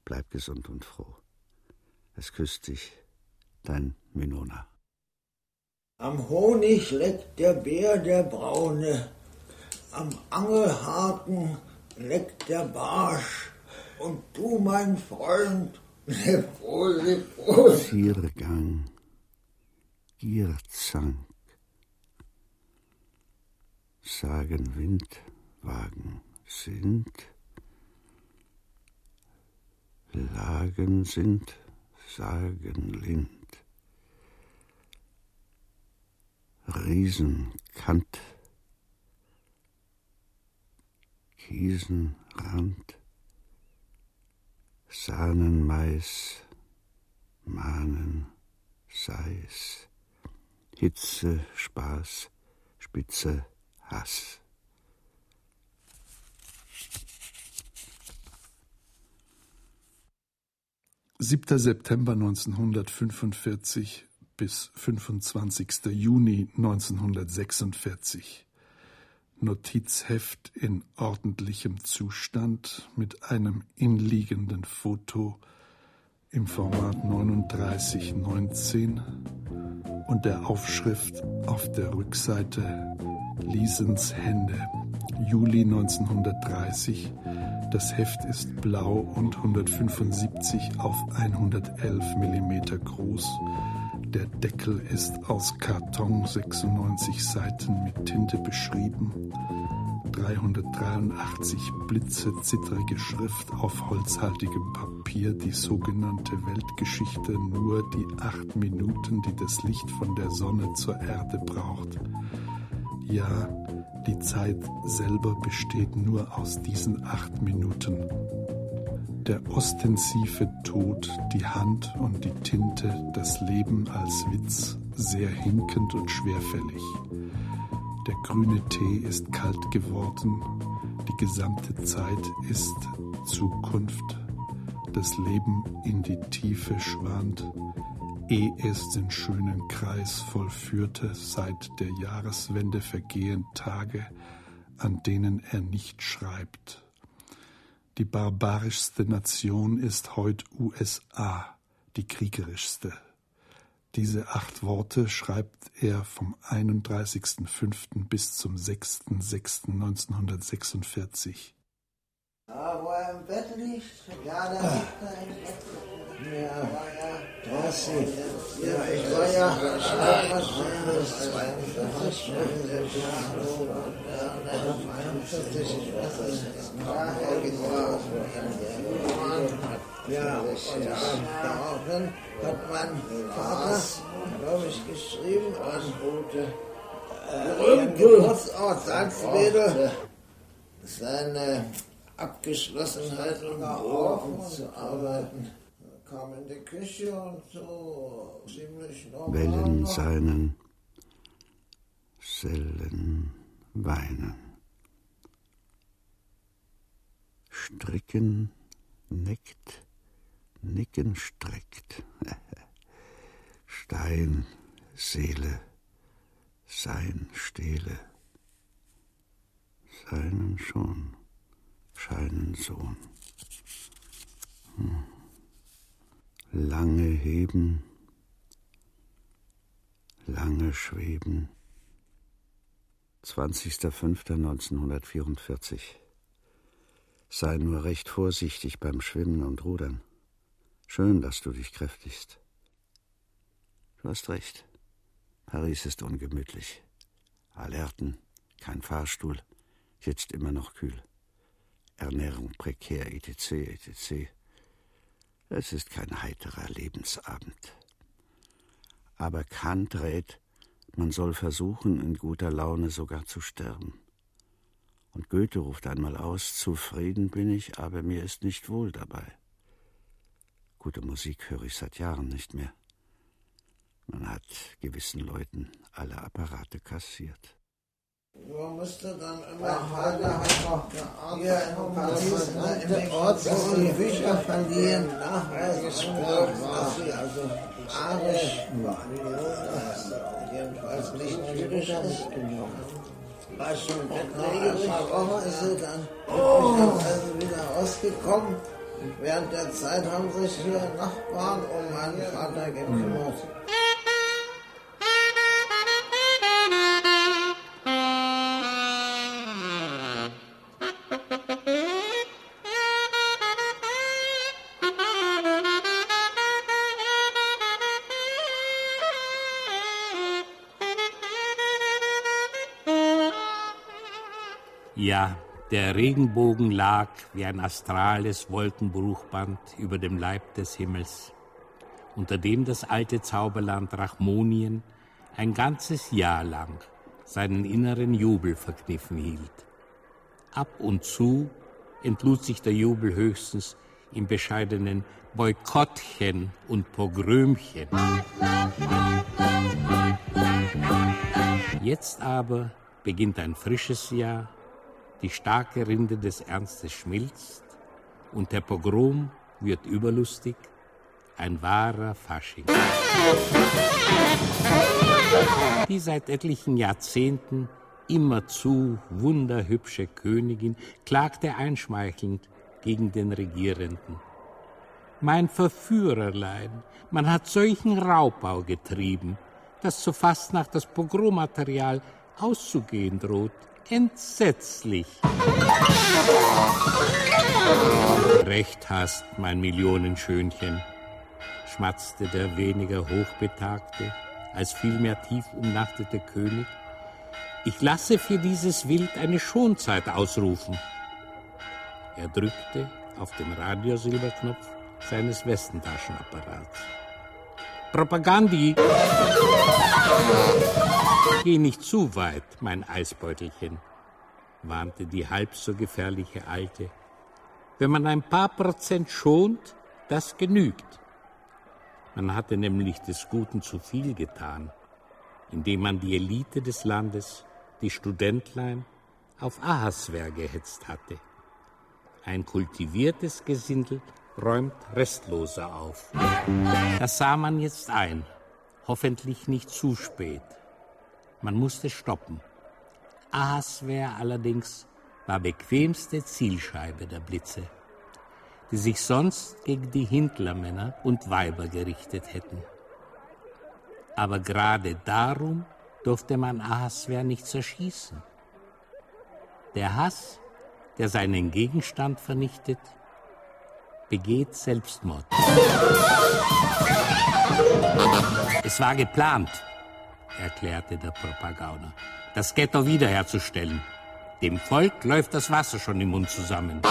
Bleib gesund und froh. Es küsst dich, dein Minona. Am Honig leckt der Bär der Braune, am Angelhaken leckt der Barsch, und du, mein Freund, leb wohl, leb wohl. Viergang, Gierzank, sagen Windwagen sind, Lagen sind, sagen Lind. Riesenkant, Kiesenrand, Sahnenmais, Mahnen, Seis, Hitze, Spaß, Spitze, Hass. Siebter September 1945 bis 25. Juni 1946. Notizheft in ordentlichem Zustand mit einem inliegenden Foto im Format 3919 und der Aufschrift auf der Rückseite Liesens Hände, Juli 1930. Das Heft ist blau und 175 auf 111 mm groß der Deckel ist aus Karton 96 Seiten mit Tinte beschrieben. 383 Blitze zittrige Schrift auf holzhaltigem Papier, die sogenannte Weltgeschichte, nur die acht Minuten, die das Licht von der Sonne zur Erde braucht. Ja, die Zeit selber besteht nur aus diesen acht Minuten der ostensive Tod, die Hand und die Tinte, das Leben als Witz, sehr hinkend und schwerfällig. Der grüne Tee ist kalt geworden, die gesamte Zeit ist Zukunft, das Leben in die Tiefe schwand, eh es den schönen Kreis vollführte, seit der Jahreswende vergehen Tage, an denen er nicht schreibt die barbarischste Nation ist heute USA, die kriegerischste. Diese acht Worte schreibt er vom 31.05. bis zum 6.06.1946. Da, wo er im Bett liegt, ja, da liegt er im Bett. Ja, das sieht. Ja, ich war ja etwas anderes. 42 ich weiß es. Daher getragen. Ja, daraufhin hat mein Vater, glaube ich, geschrieben an berühmten Geburtsort Salzwedel seine Abgeschlossenheit und Berufung zu arbeiten kam in die Küche und so ziemlich normal. Wellen seinen, Sellen weinen. Stricken, neckt, nicken streckt. *laughs* Stein, Seele, sein Stehle. Seinen schon, scheinen Sohn. Hm lange heben, lange schweben. 20.05.1944 Sei nur recht vorsichtig beim Schwimmen und Rudern. Schön, dass du dich kräftigst. Du hast recht. Paris ist ungemütlich. Alerten, Kein Fahrstuhl, jetzt immer noch kühl. Ernährung prekär, etc., etc. Es ist kein heiterer Lebensabend. Aber Kant rät, man soll versuchen, in guter Laune sogar zu sterben. Und Goethe ruft einmal aus, zufrieden bin ich, aber mir ist nicht wohl dabei. Gute Musik höre ich seit Jahren nicht mehr. Man hat gewissen Leuten alle Apparate kassiert. Man musste dann immer noch hier in Paris in den Ort, wo die Bücher verliehen, nachgesprochen, dass sie also arisch waren. Jedenfalls nicht jüdisch ist. War schon paar Wochen ist sie dann also wieder rausgekommen. Während der Zeit haben sich hier Nachbarn um meinen Vater gekümmert. Ja, der Regenbogen lag wie ein astrales Wolkenbruchband über dem Leib des Himmels, unter dem das alte Zauberland Rachmonien ein ganzes Jahr lang seinen inneren Jubel verkniffen hielt. Ab und zu entlud sich der Jubel höchstens in bescheidenen Boykottchen und Pogrömchen. Jetzt aber beginnt ein frisches Jahr die starke Rinde des Ernstes schmilzt und der Pogrom wird überlustig, ein wahrer Fasching. Die seit etlichen Jahrzehnten immerzu wunderhübsche Königin klagte einschmeichelnd gegen den Regierenden. Mein Verführerlein, man hat solchen Raubbau getrieben, dass zu Fastnacht das Pogrommaterial auszugehen droht entsetzlich. Recht hast, mein Millionenschönchen, schmatzte der weniger hochbetagte, als vielmehr tief umnachtete König. Ich lasse für dieses Wild eine Schonzeit ausrufen. Er drückte auf den Radiosilberknopf seines Westentaschenapparats. Propagandi! Geh nicht zu weit, mein Eisbeutelchen, warnte die halb so gefährliche Alte. Wenn man ein paar Prozent schont, das genügt. Man hatte nämlich des Guten zu viel getan, indem man die Elite des Landes, die Studentlein, auf Ahasver gehetzt hatte. Ein kultiviertes Gesindel räumt restloser auf. Das sah man jetzt ein, hoffentlich nicht zu spät. Man musste stoppen. Ahasver allerdings war bequemste Zielscheibe der Blitze, die sich sonst gegen die Hindlermänner und Weiber gerichtet hätten. Aber gerade darum durfte man Ahasver nicht zerschießen. Der Hass, der seinen Gegenstand vernichtet, begeht Selbstmord. Es war geplant, erklärte der Propagauner, das Ghetto wiederherzustellen. Dem Volk läuft das Wasser schon im Mund zusammen.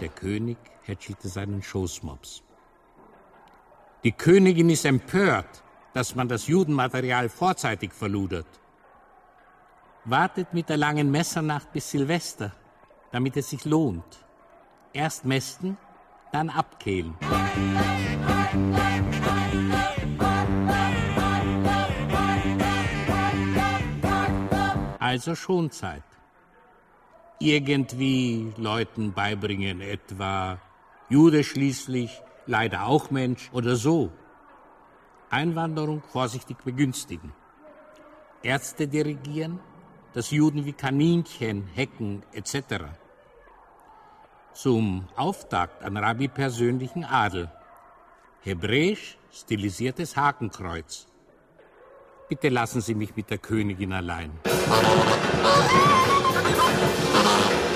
Der König hätschelte seinen Schoßmops. Die Königin ist empört, dass man das Judenmaterial vorzeitig verludert. Wartet mit der langen Messernacht bis Silvester, damit es sich lohnt. Erst mästen, dann abkehlen. Also schon Zeit. Irgendwie Leuten beibringen, etwa Jude schließlich, leider auch Mensch oder so. Einwanderung vorsichtig begünstigen. Ärzte dirigieren, dass Juden wie Kaninchen, Hecken etc. Zum Auftakt an Rabbi persönlichen Adel. Hebräisch stilisiertes Hakenkreuz. Bitte lassen Sie mich mit der Königin allein.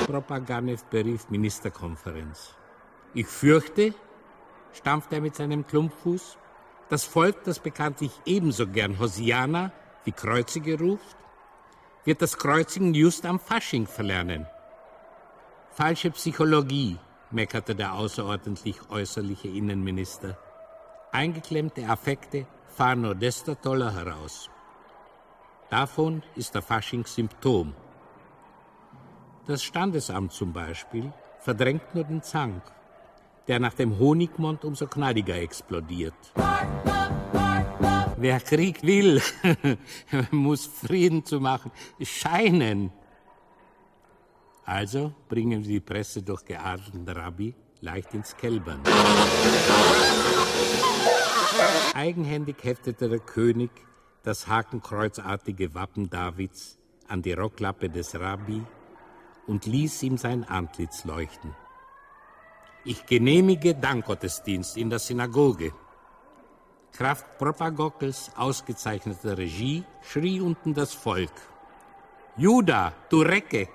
Propaganev berief Ministerkonferenz. Ich fürchte, stampfte er mit seinem Klumpfuß, das Volk, das bekanntlich ebenso gern Hosiana wie Kreuzige ruft, wird das Kreuzigen just am Fasching verlernen. Falsche Psychologie, meckerte der außerordentlich äußerliche Innenminister. Eingeklemmte Affekte fahren nur desto toller heraus. Davon ist der Fasching Symptom. Das Standesamt zum Beispiel verdrängt nur den Zank, der nach dem Honigmond umso knalliger explodiert. Wer Krieg will, *laughs* muss Frieden zu machen scheinen. Also bringen wir die Presse durch geadelten Rabbi leicht ins Kälbern. Eigenhändig heftete der König das hakenkreuzartige Wappen Davids an die Rocklappe des Rabbi und ließ ihm sein Antlitz leuchten. Ich genehmige Dankgottesdienst in der Synagoge. Kraft Propagockels ausgezeichneter Regie schrie unten das Volk. Juda, du Recke!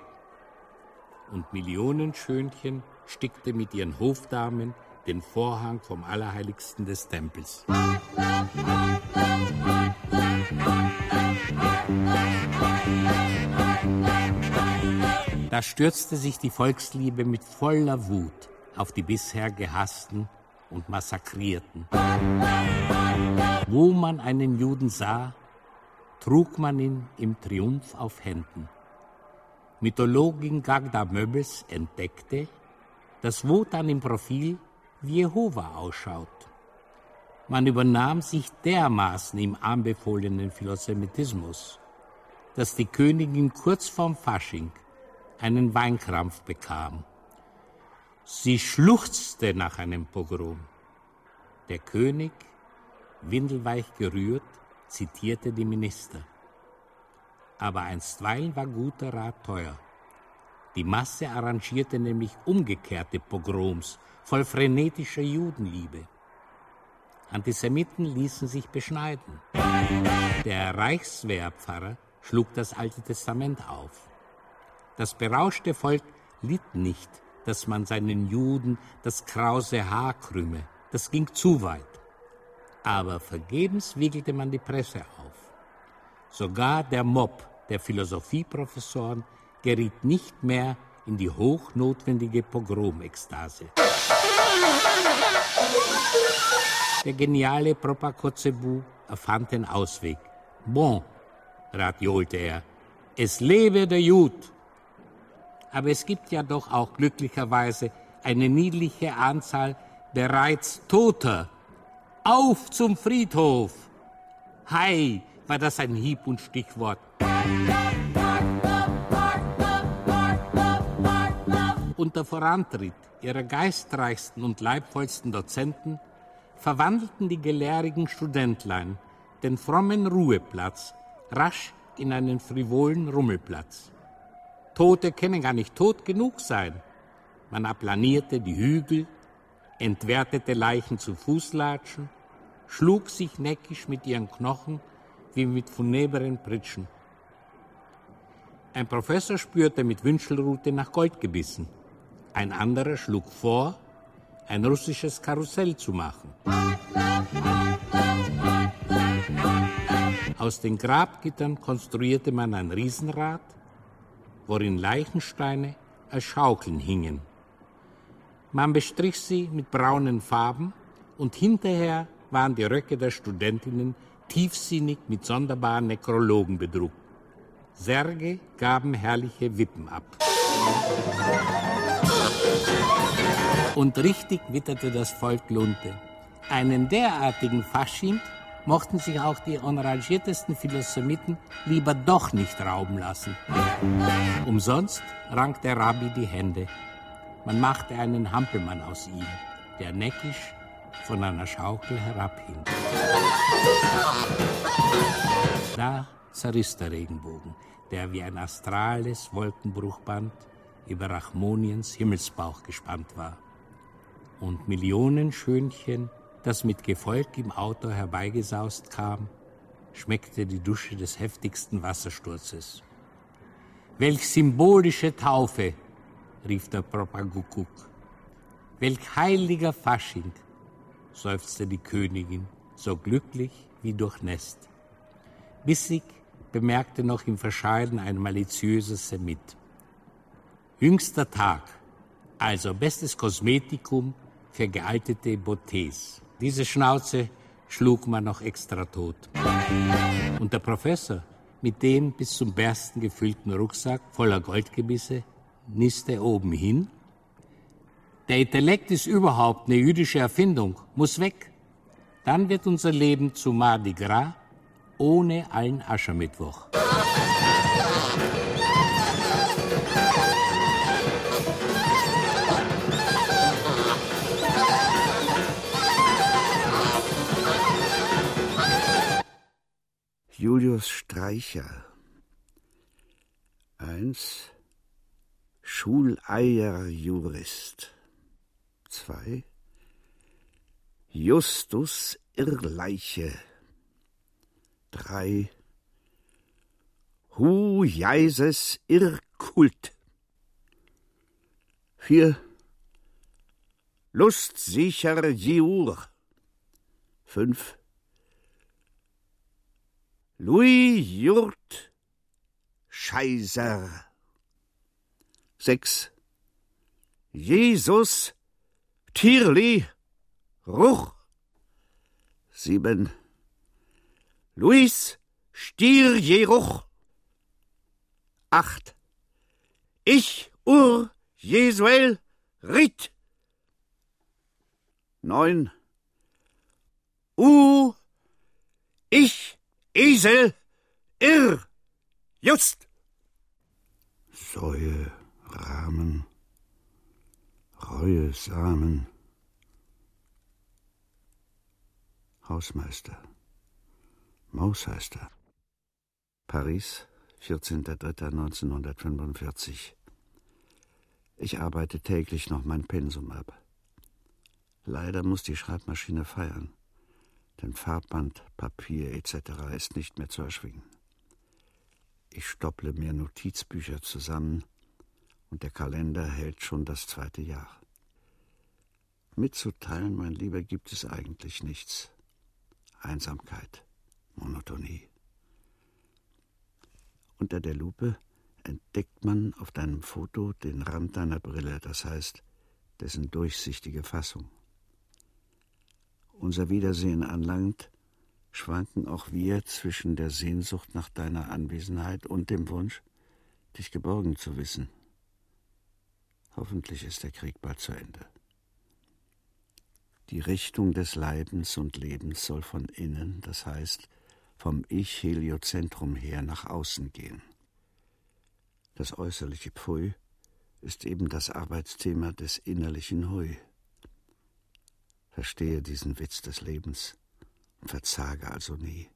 Und Millionen Schönchen stickte mit ihren Hofdamen den Vorhang vom Allerheiligsten des Tempels. Da stürzte sich die Volksliebe mit voller Wut auf die bisher gehassten und massakrierten. Wo man einen Juden sah, trug man ihn im Triumph auf Händen. Mythologin Gagda Möbels entdeckte, dass Wotan im Profil wie Jehova ausschaut. Man übernahm sich dermaßen im anbefohlenen Philosemitismus, dass die Königin kurz vorm Fasching einen Weinkrampf bekam Sie schluchzte nach einem Pogrom. Der König, windelweich gerührt, zitierte die Minister. Aber einstweilen war guter Rat teuer. Die Masse arrangierte nämlich umgekehrte Pogroms voll frenetischer Judenliebe. Antisemiten ließen sich beschneiden. Der Reichswehrpfarrer schlug das Alte Testament auf. Das berauschte Volk litt nicht dass man seinen Juden das krause Haar krümme. Das ging zu weit. Aber vergebens wiegelte man die Presse auf. Sogar der Mob der Philosophieprofessoren geriet nicht mehr in die hochnotwendige Pogromekstase. Der geniale Propakozebu erfand den Ausweg. Bon, ratjohlte er, es lebe der Jud. Aber es gibt ja doch auch glücklicherweise eine niedliche Anzahl bereits Toter. Auf zum Friedhof! Hei, war das ein Hieb- und Stichwort. Unter Vorantritt ihrer geistreichsten und leibvollsten Dozenten verwandelten die gelehrigen Studentlein den frommen Ruheplatz rasch in einen frivolen Rummelplatz. Tote können gar nicht tot genug sein. Man aplanierte die Hügel, entwertete Leichen zu Fußlatschen, schlug sich neckisch mit ihren Knochen wie mit funeberen Pritschen. Ein Professor spürte mit Wünschelrute nach Gold gebissen. Ein anderer schlug vor, ein russisches Karussell zu machen. Aus den Grabgittern konstruierte man ein Riesenrad, worin Leichensteine als Schaukeln hingen. Man bestrich sie mit braunen Farben und hinterher waren die Röcke der Studentinnen tiefsinnig mit sonderbaren Nekrologen bedruckt. Särge gaben herrliche Wippen ab. Und richtig witterte das Volk Lunte. Einen derartigen Fasching mochten sich auch die enragiertesten Philosemiten lieber doch nicht rauben lassen. Umsonst rank der Rabbi die Hände. Man machte einen Hampelmann aus ihm, der neckisch von einer Schaukel herabhing. Da zerriss der Regenbogen, der wie ein astrales Wolkenbruchband über Rachmoniens Himmelsbauch gespannt war. Und Millionen Schönchen das mit Gefolg im Auto herbeigesaust kam, schmeckte die Dusche des heftigsten Wassersturzes. Welch symbolische Taufe, rief der Propagukuk. Welch heiliger Fasching, seufzte die Königin, so glücklich wie durchnässt. Bissig bemerkte noch im Verscheiden ein maliziöser Semit. Jüngster Tag, also bestes Kosmetikum für gealtete Beautés. Diese Schnauze schlug man noch extra tot. Und der Professor, mit dem bis zum Bersten gefüllten Rucksack voller Goldgebisse, niste oben hin. Der Intellekt ist überhaupt eine jüdische Erfindung, muss weg. Dann wird unser Leben zu Mardi Gras ohne allen Aschermittwoch. Julius Streicher. Eins. Schuleierjurist. Zwei. Justus Irrleiche. Drei. Hu Jeises Irrkult. Vier. Lustsicher Jiur. Fünf. Louis Jurt Scheiser. Sechs. Jesus Tierli Ruch. Sieben. Luis Stierjeruch. Acht. Ich Ur Jesuel Ritt. Neun. U Ich Esel, irr, just. Säue, Rahmen, Reue, Samen. Hausmeister, Mausheister. Paris, 14.03.1945. Ich arbeite täglich noch mein Pensum ab. Leider muss die Schreibmaschine feiern denn Farbband, Papier etc. ist nicht mehr zu erschwingen. Ich stopple mir Notizbücher zusammen und der Kalender hält schon das zweite Jahr. Mitzuteilen, mein Lieber, gibt es eigentlich nichts. Einsamkeit, Monotonie. Unter der Lupe entdeckt man auf deinem Foto den Rand deiner Brille, das heißt dessen durchsichtige Fassung unser Wiedersehen anlangt, schwanken auch wir zwischen der Sehnsucht nach deiner Anwesenheit und dem Wunsch, dich geborgen zu wissen. Hoffentlich ist der Krieg bald zu Ende. Die Richtung des Leidens und Lebens soll von innen, das heißt vom Ich-Heliozentrum her nach außen gehen. Das äußerliche Pfui ist eben das Arbeitsthema des innerlichen Hui. Verstehe diesen Witz des Lebens und verzage also nie.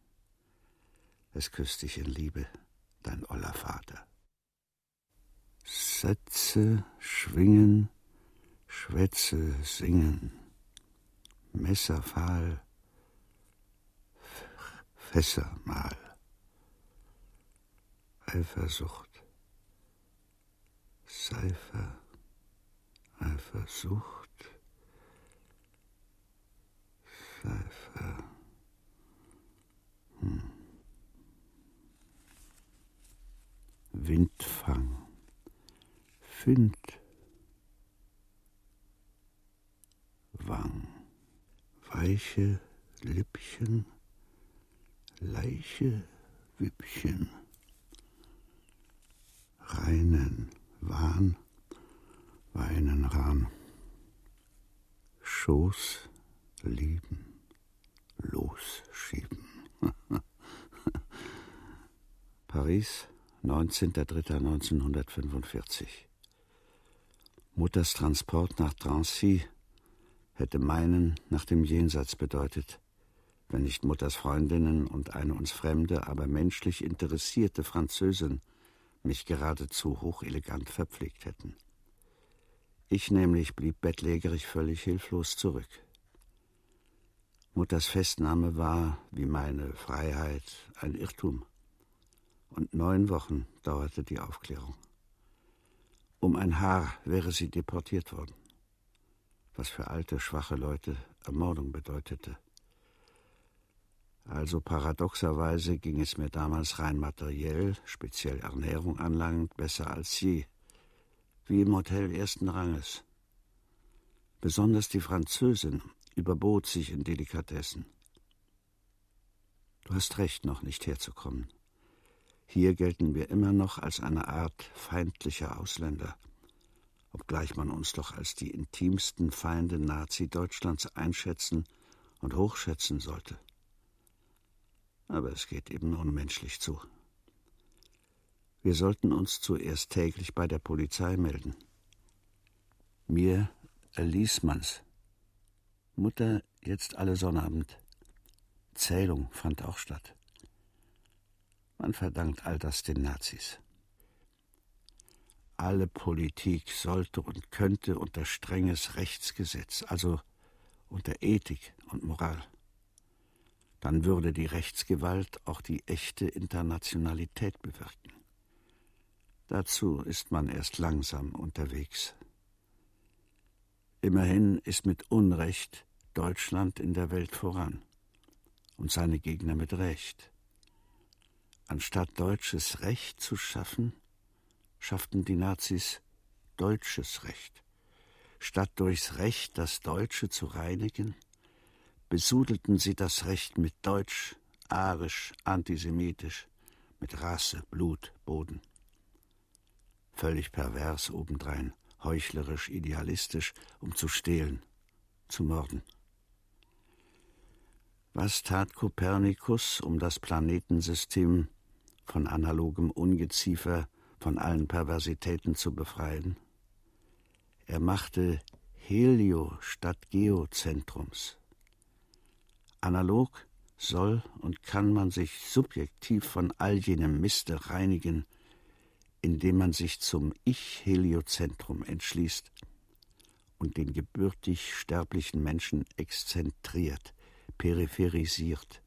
Es küsst dich in Liebe, dein oller Vater. Sätze schwingen, Schwätze singen, Messerfahl, Fässermal, Eifersucht, Seifer, Eifersucht. Pfeife. Hm. Windfang. Find. Wang. Weiche Lippchen. Leiche Wippchen. Reinen Wahn. Weinen Rahn. Schoß lieben losschieben. *laughs* Paris, 19.03.1945. Mutters Transport nach Drancy hätte meinen nach dem Jenseits bedeutet, wenn nicht Mutters Freundinnen und eine uns fremde, aber menschlich interessierte Französin mich geradezu hochelegant verpflegt hätten. Ich nämlich blieb bettlägerig völlig hilflos zurück. Mutters Festnahme war, wie meine Freiheit, ein Irrtum. Und neun Wochen dauerte die Aufklärung. Um ein Haar wäre sie deportiert worden, was für alte, schwache Leute Ermordung bedeutete. Also paradoxerweise ging es mir damals rein materiell, speziell Ernährung anlangend, besser als je. Wie im Hotel ersten Ranges. Besonders die Französin überbot sich in Delikatessen. Du hast recht, noch nicht herzukommen. Hier gelten wir immer noch als eine Art feindlicher Ausländer, obgleich man uns doch als die intimsten Feinde Nazi-Deutschlands einschätzen und hochschätzen sollte. Aber es geht eben unmenschlich zu. Wir sollten uns zuerst täglich bei der Polizei melden. Mir erließ man's. Mutter jetzt alle Sonnabend. Zählung fand auch statt. Man verdankt all das den Nazis. Alle Politik sollte und könnte unter strenges Rechtsgesetz, also unter Ethik und Moral. Dann würde die Rechtsgewalt auch die echte Internationalität bewirken. Dazu ist man erst langsam unterwegs. Immerhin ist mit Unrecht Deutschland in der Welt voran und seine Gegner mit Recht. Anstatt deutsches Recht zu schaffen, schafften die Nazis deutsches Recht. Statt durchs Recht das Deutsche zu reinigen, besudelten sie das Recht mit Deutsch, arisch, antisemitisch, mit Rasse, Blut, Boden. Völlig pervers obendrein, heuchlerisch, idealistisch, um zu stehlen, zu morden. Was tat Kopernikus, um das Planetensystem von analogem Ungeziefer, von allen Perversitäten zu befreien? Er machte Helio statt Geozentrums. Analog soll und kann man sich subjektiv von all jenem Miste reinigen, indem man sich zum Ich-Heliozentrum entschließt und den gebürtig sterblichen Menschen exzentriert, peripherisiert.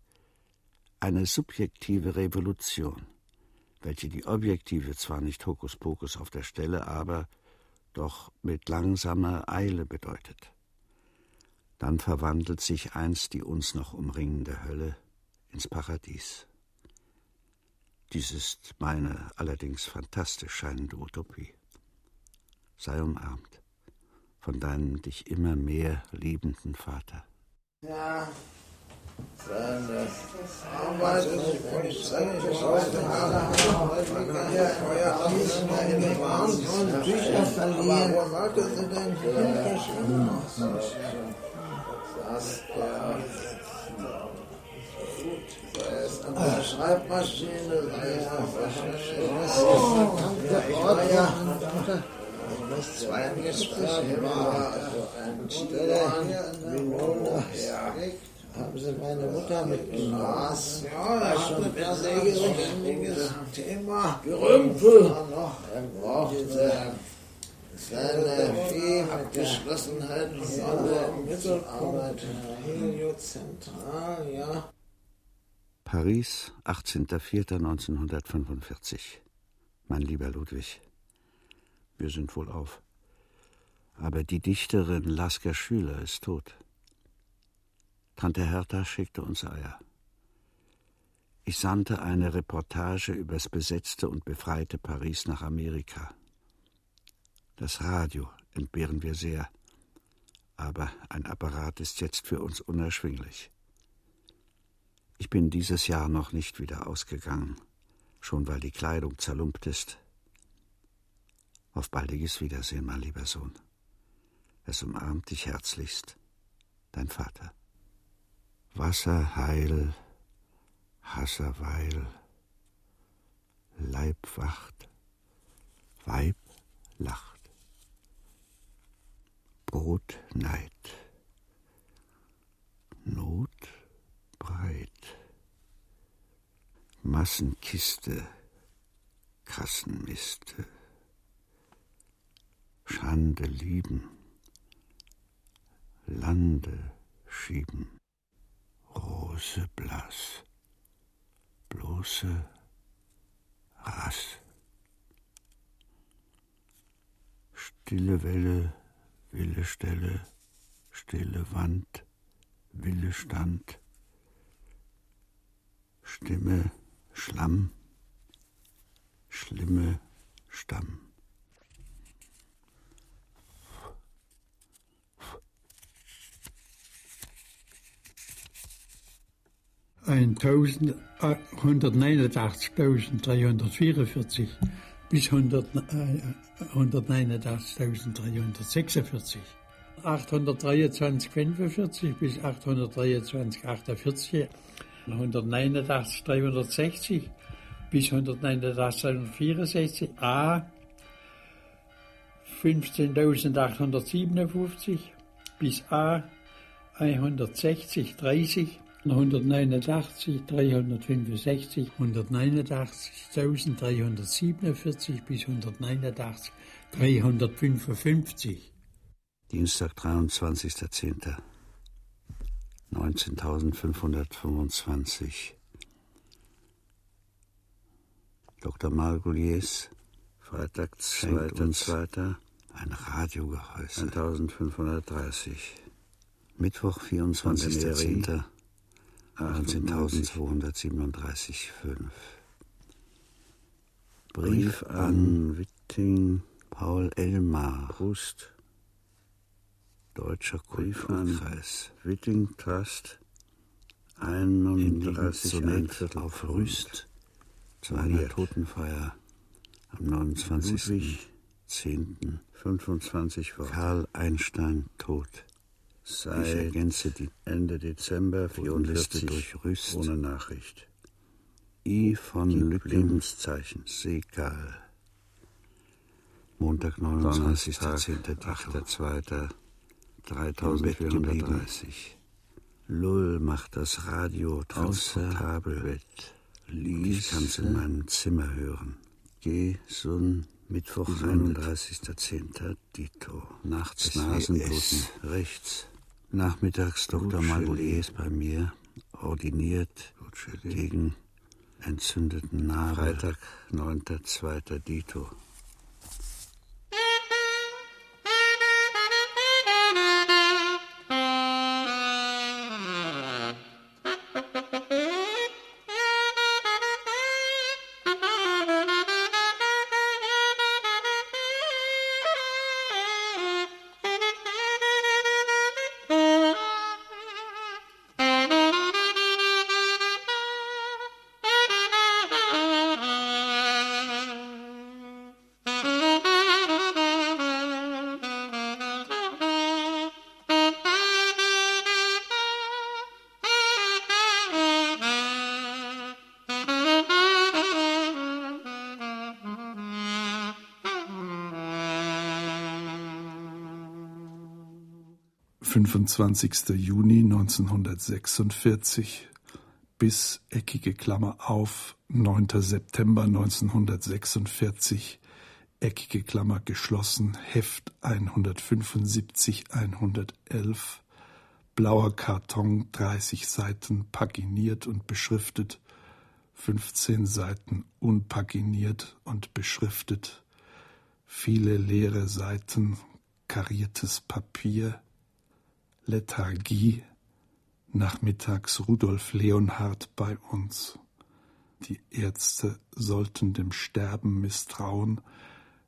Eine subjektive Revolution, welche die objektive zwar nicht Hokuspokus auf der Stelle, aber doch mit langsamer Eile bedeutet. Dann verwandelt sich einst die uns noch umringende Hölle ins Paradies. Dies ist meine allerdings fantastisch scheinende Utopie. Sei umarmt von deinem dich immer mehr liebenden Vater. Ja, seine In der Polizei ist in und? Das der der ist an der Schreibmaschine. Oh, danke, ja. Das zweite Gespräch war an Stelle Minona. Ja haben sie meine Mutter mitgenommen. Ja, da hat eine persönliches Thema. Gerümpel. Er brauchte seine Vieh mit Geschlossenheit und Sonne im Mittelpunkt. Heliozentral, ja. Paris, 18.04.1945. Mein lieber Ludwig, wir sind wohl auf. Aber die Dichterin Lasker Schüler ist tot. Tante Hertha schickte uns Eier. Ich sandte eine Reportage übers besetzte und befreite Paris nach Amerika. Das Radio entbehren wir sehr, aber ein Apparat ist jetzt für uns unerschwinglich. Ich bin dieses Jahr noch nicht wieder ausgegangen, schon weil die Kleidung zerlumpt ist. Auf baldiges Wiedersehen, mein lieber Sohn. Es umarmt dich herzlichst, dein Vater. Wasser heil, Hasserweil, Leib wacht, Weib lacht. Brot Neid, Not breit, Massenkiste, Kassenmiste, Schande lieben, Lande schieben. Rose blass, bloße Rass. Stille Welle, Wille Stelle, stille Wand, Wille Stand, Stimme, Schlamm, schlimme Stamm. eintausendneunundachtzigtausenddreihundertvierundvierzig bis hundertneunundachtzigtausenddreihundertsechsundvierzig. 823, 45 bis 823, 48, 189, 360 bis 189, 364, A 15.857 bis A 160, 30, 189, 365, 189.347 bis 189, 355. Dienstag, 23.10. 19.525. Dr. Margulies, Freitag, 2.2. Ein Radiogehäuse. 1530. Mittwoch, 24.10. 19.237,5. Brief an Witting, Paul Elmar, Brust, Deutscher Kulturkreis, Witting Trust, 31 auf Rüst, zu einer Totenfeier am 29. 10. 25 war Karl Einstein tot. Seit ich ergänze die Ende Dezember 44 durch Rüst ohne Nachricht. I von Lebenszeichen Segal. Montag 29.10. 3430. Lull macht das Radio transportabel. Lies ich kann's in meinem Zimmer hören. Geh, Sun, Mittwoch, 31.10. Dito. Nachts Nasenbluten rechts. Nachmittags Dr. Margulies bei mir, ordiniert gegen entzündeten Nabel. Freitag, 9.2. Dito. 25. Juni 1946 bis eckige Klammer auf 9. September 1946 eckige Klammer geschlossen Heft 175 111 blauer Karton 30 Seiten paginiert und beschriftet 15 Seiten unpaginiert und beschriftet viele leere Seiten kariertes Papier Lethargie, nachmittags Rudolf Leonhard bei uns. Die Ärzte sollten dem Sterben misstrauen,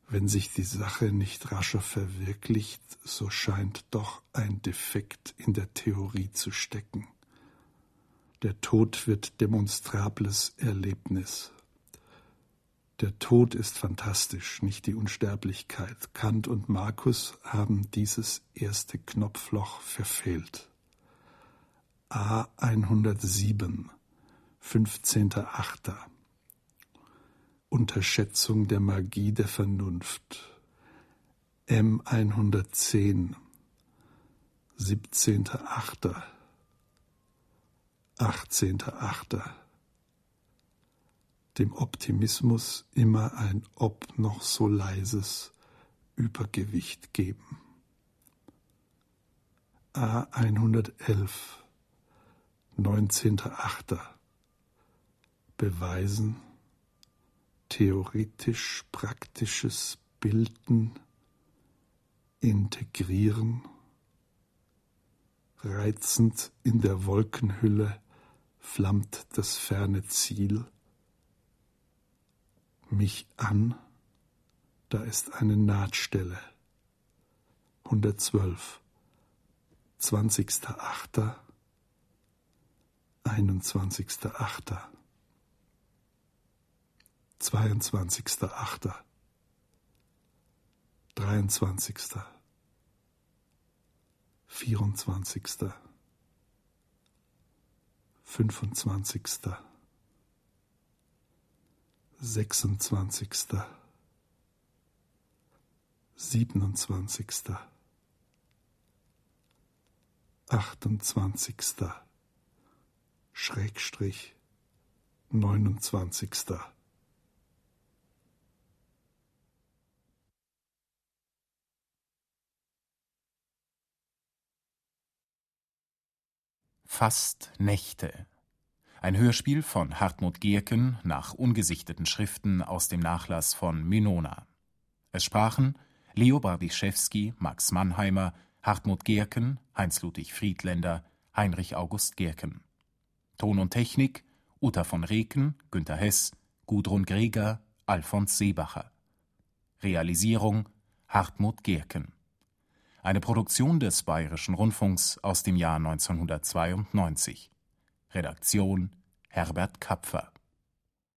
wenn sich die Sache nicht rascher verwirklicht, so scheint doch ein Defekt in der Theorie zu stecken. Der Tod wird demonstrables Erlebnis. Der Tod ist fantastisch, nicht die Unsterblichkeit. Kant und Markus haben dieses erste Knopfloch verfehlt. A 107, 15.8. Unterschätzung der Magie der Vernunft. M 110, 17.8. 18.8 dem Optimismus immer ein ob noch so leises Übergewicht geben. A 111 19.8. Beweisen, theoretisch praktisches Bilden, integrieren, reizend in der Wolkenhülle flammt das ferne Ziel. Mich an, da ist eine Nahtstelle. 112. 20.8. 21.8. 22.8. 23. 24. 25. 26. 27. 28. Schrägstrich 29. Fast Nächte. Ein Hörspiel von Hartmut Gierken nach ungesichteten Schriften aus dem Nachlass von Mynona. Es sprachen Leo Bardischewski, Max Mannheimer, Hartmut Gerken, Heinz-Ludwig Friedländer, Heinrich August Gerken. Ton und Technik Uta von Reken, Günter Hess, Gudrun Greger, Alfons Seebacher. Realisierung Hartmut Gerken. Eine Produktion des Bayerischen Rundfunks aus dem Jahr 1992. Redaktion Herbert Kapfer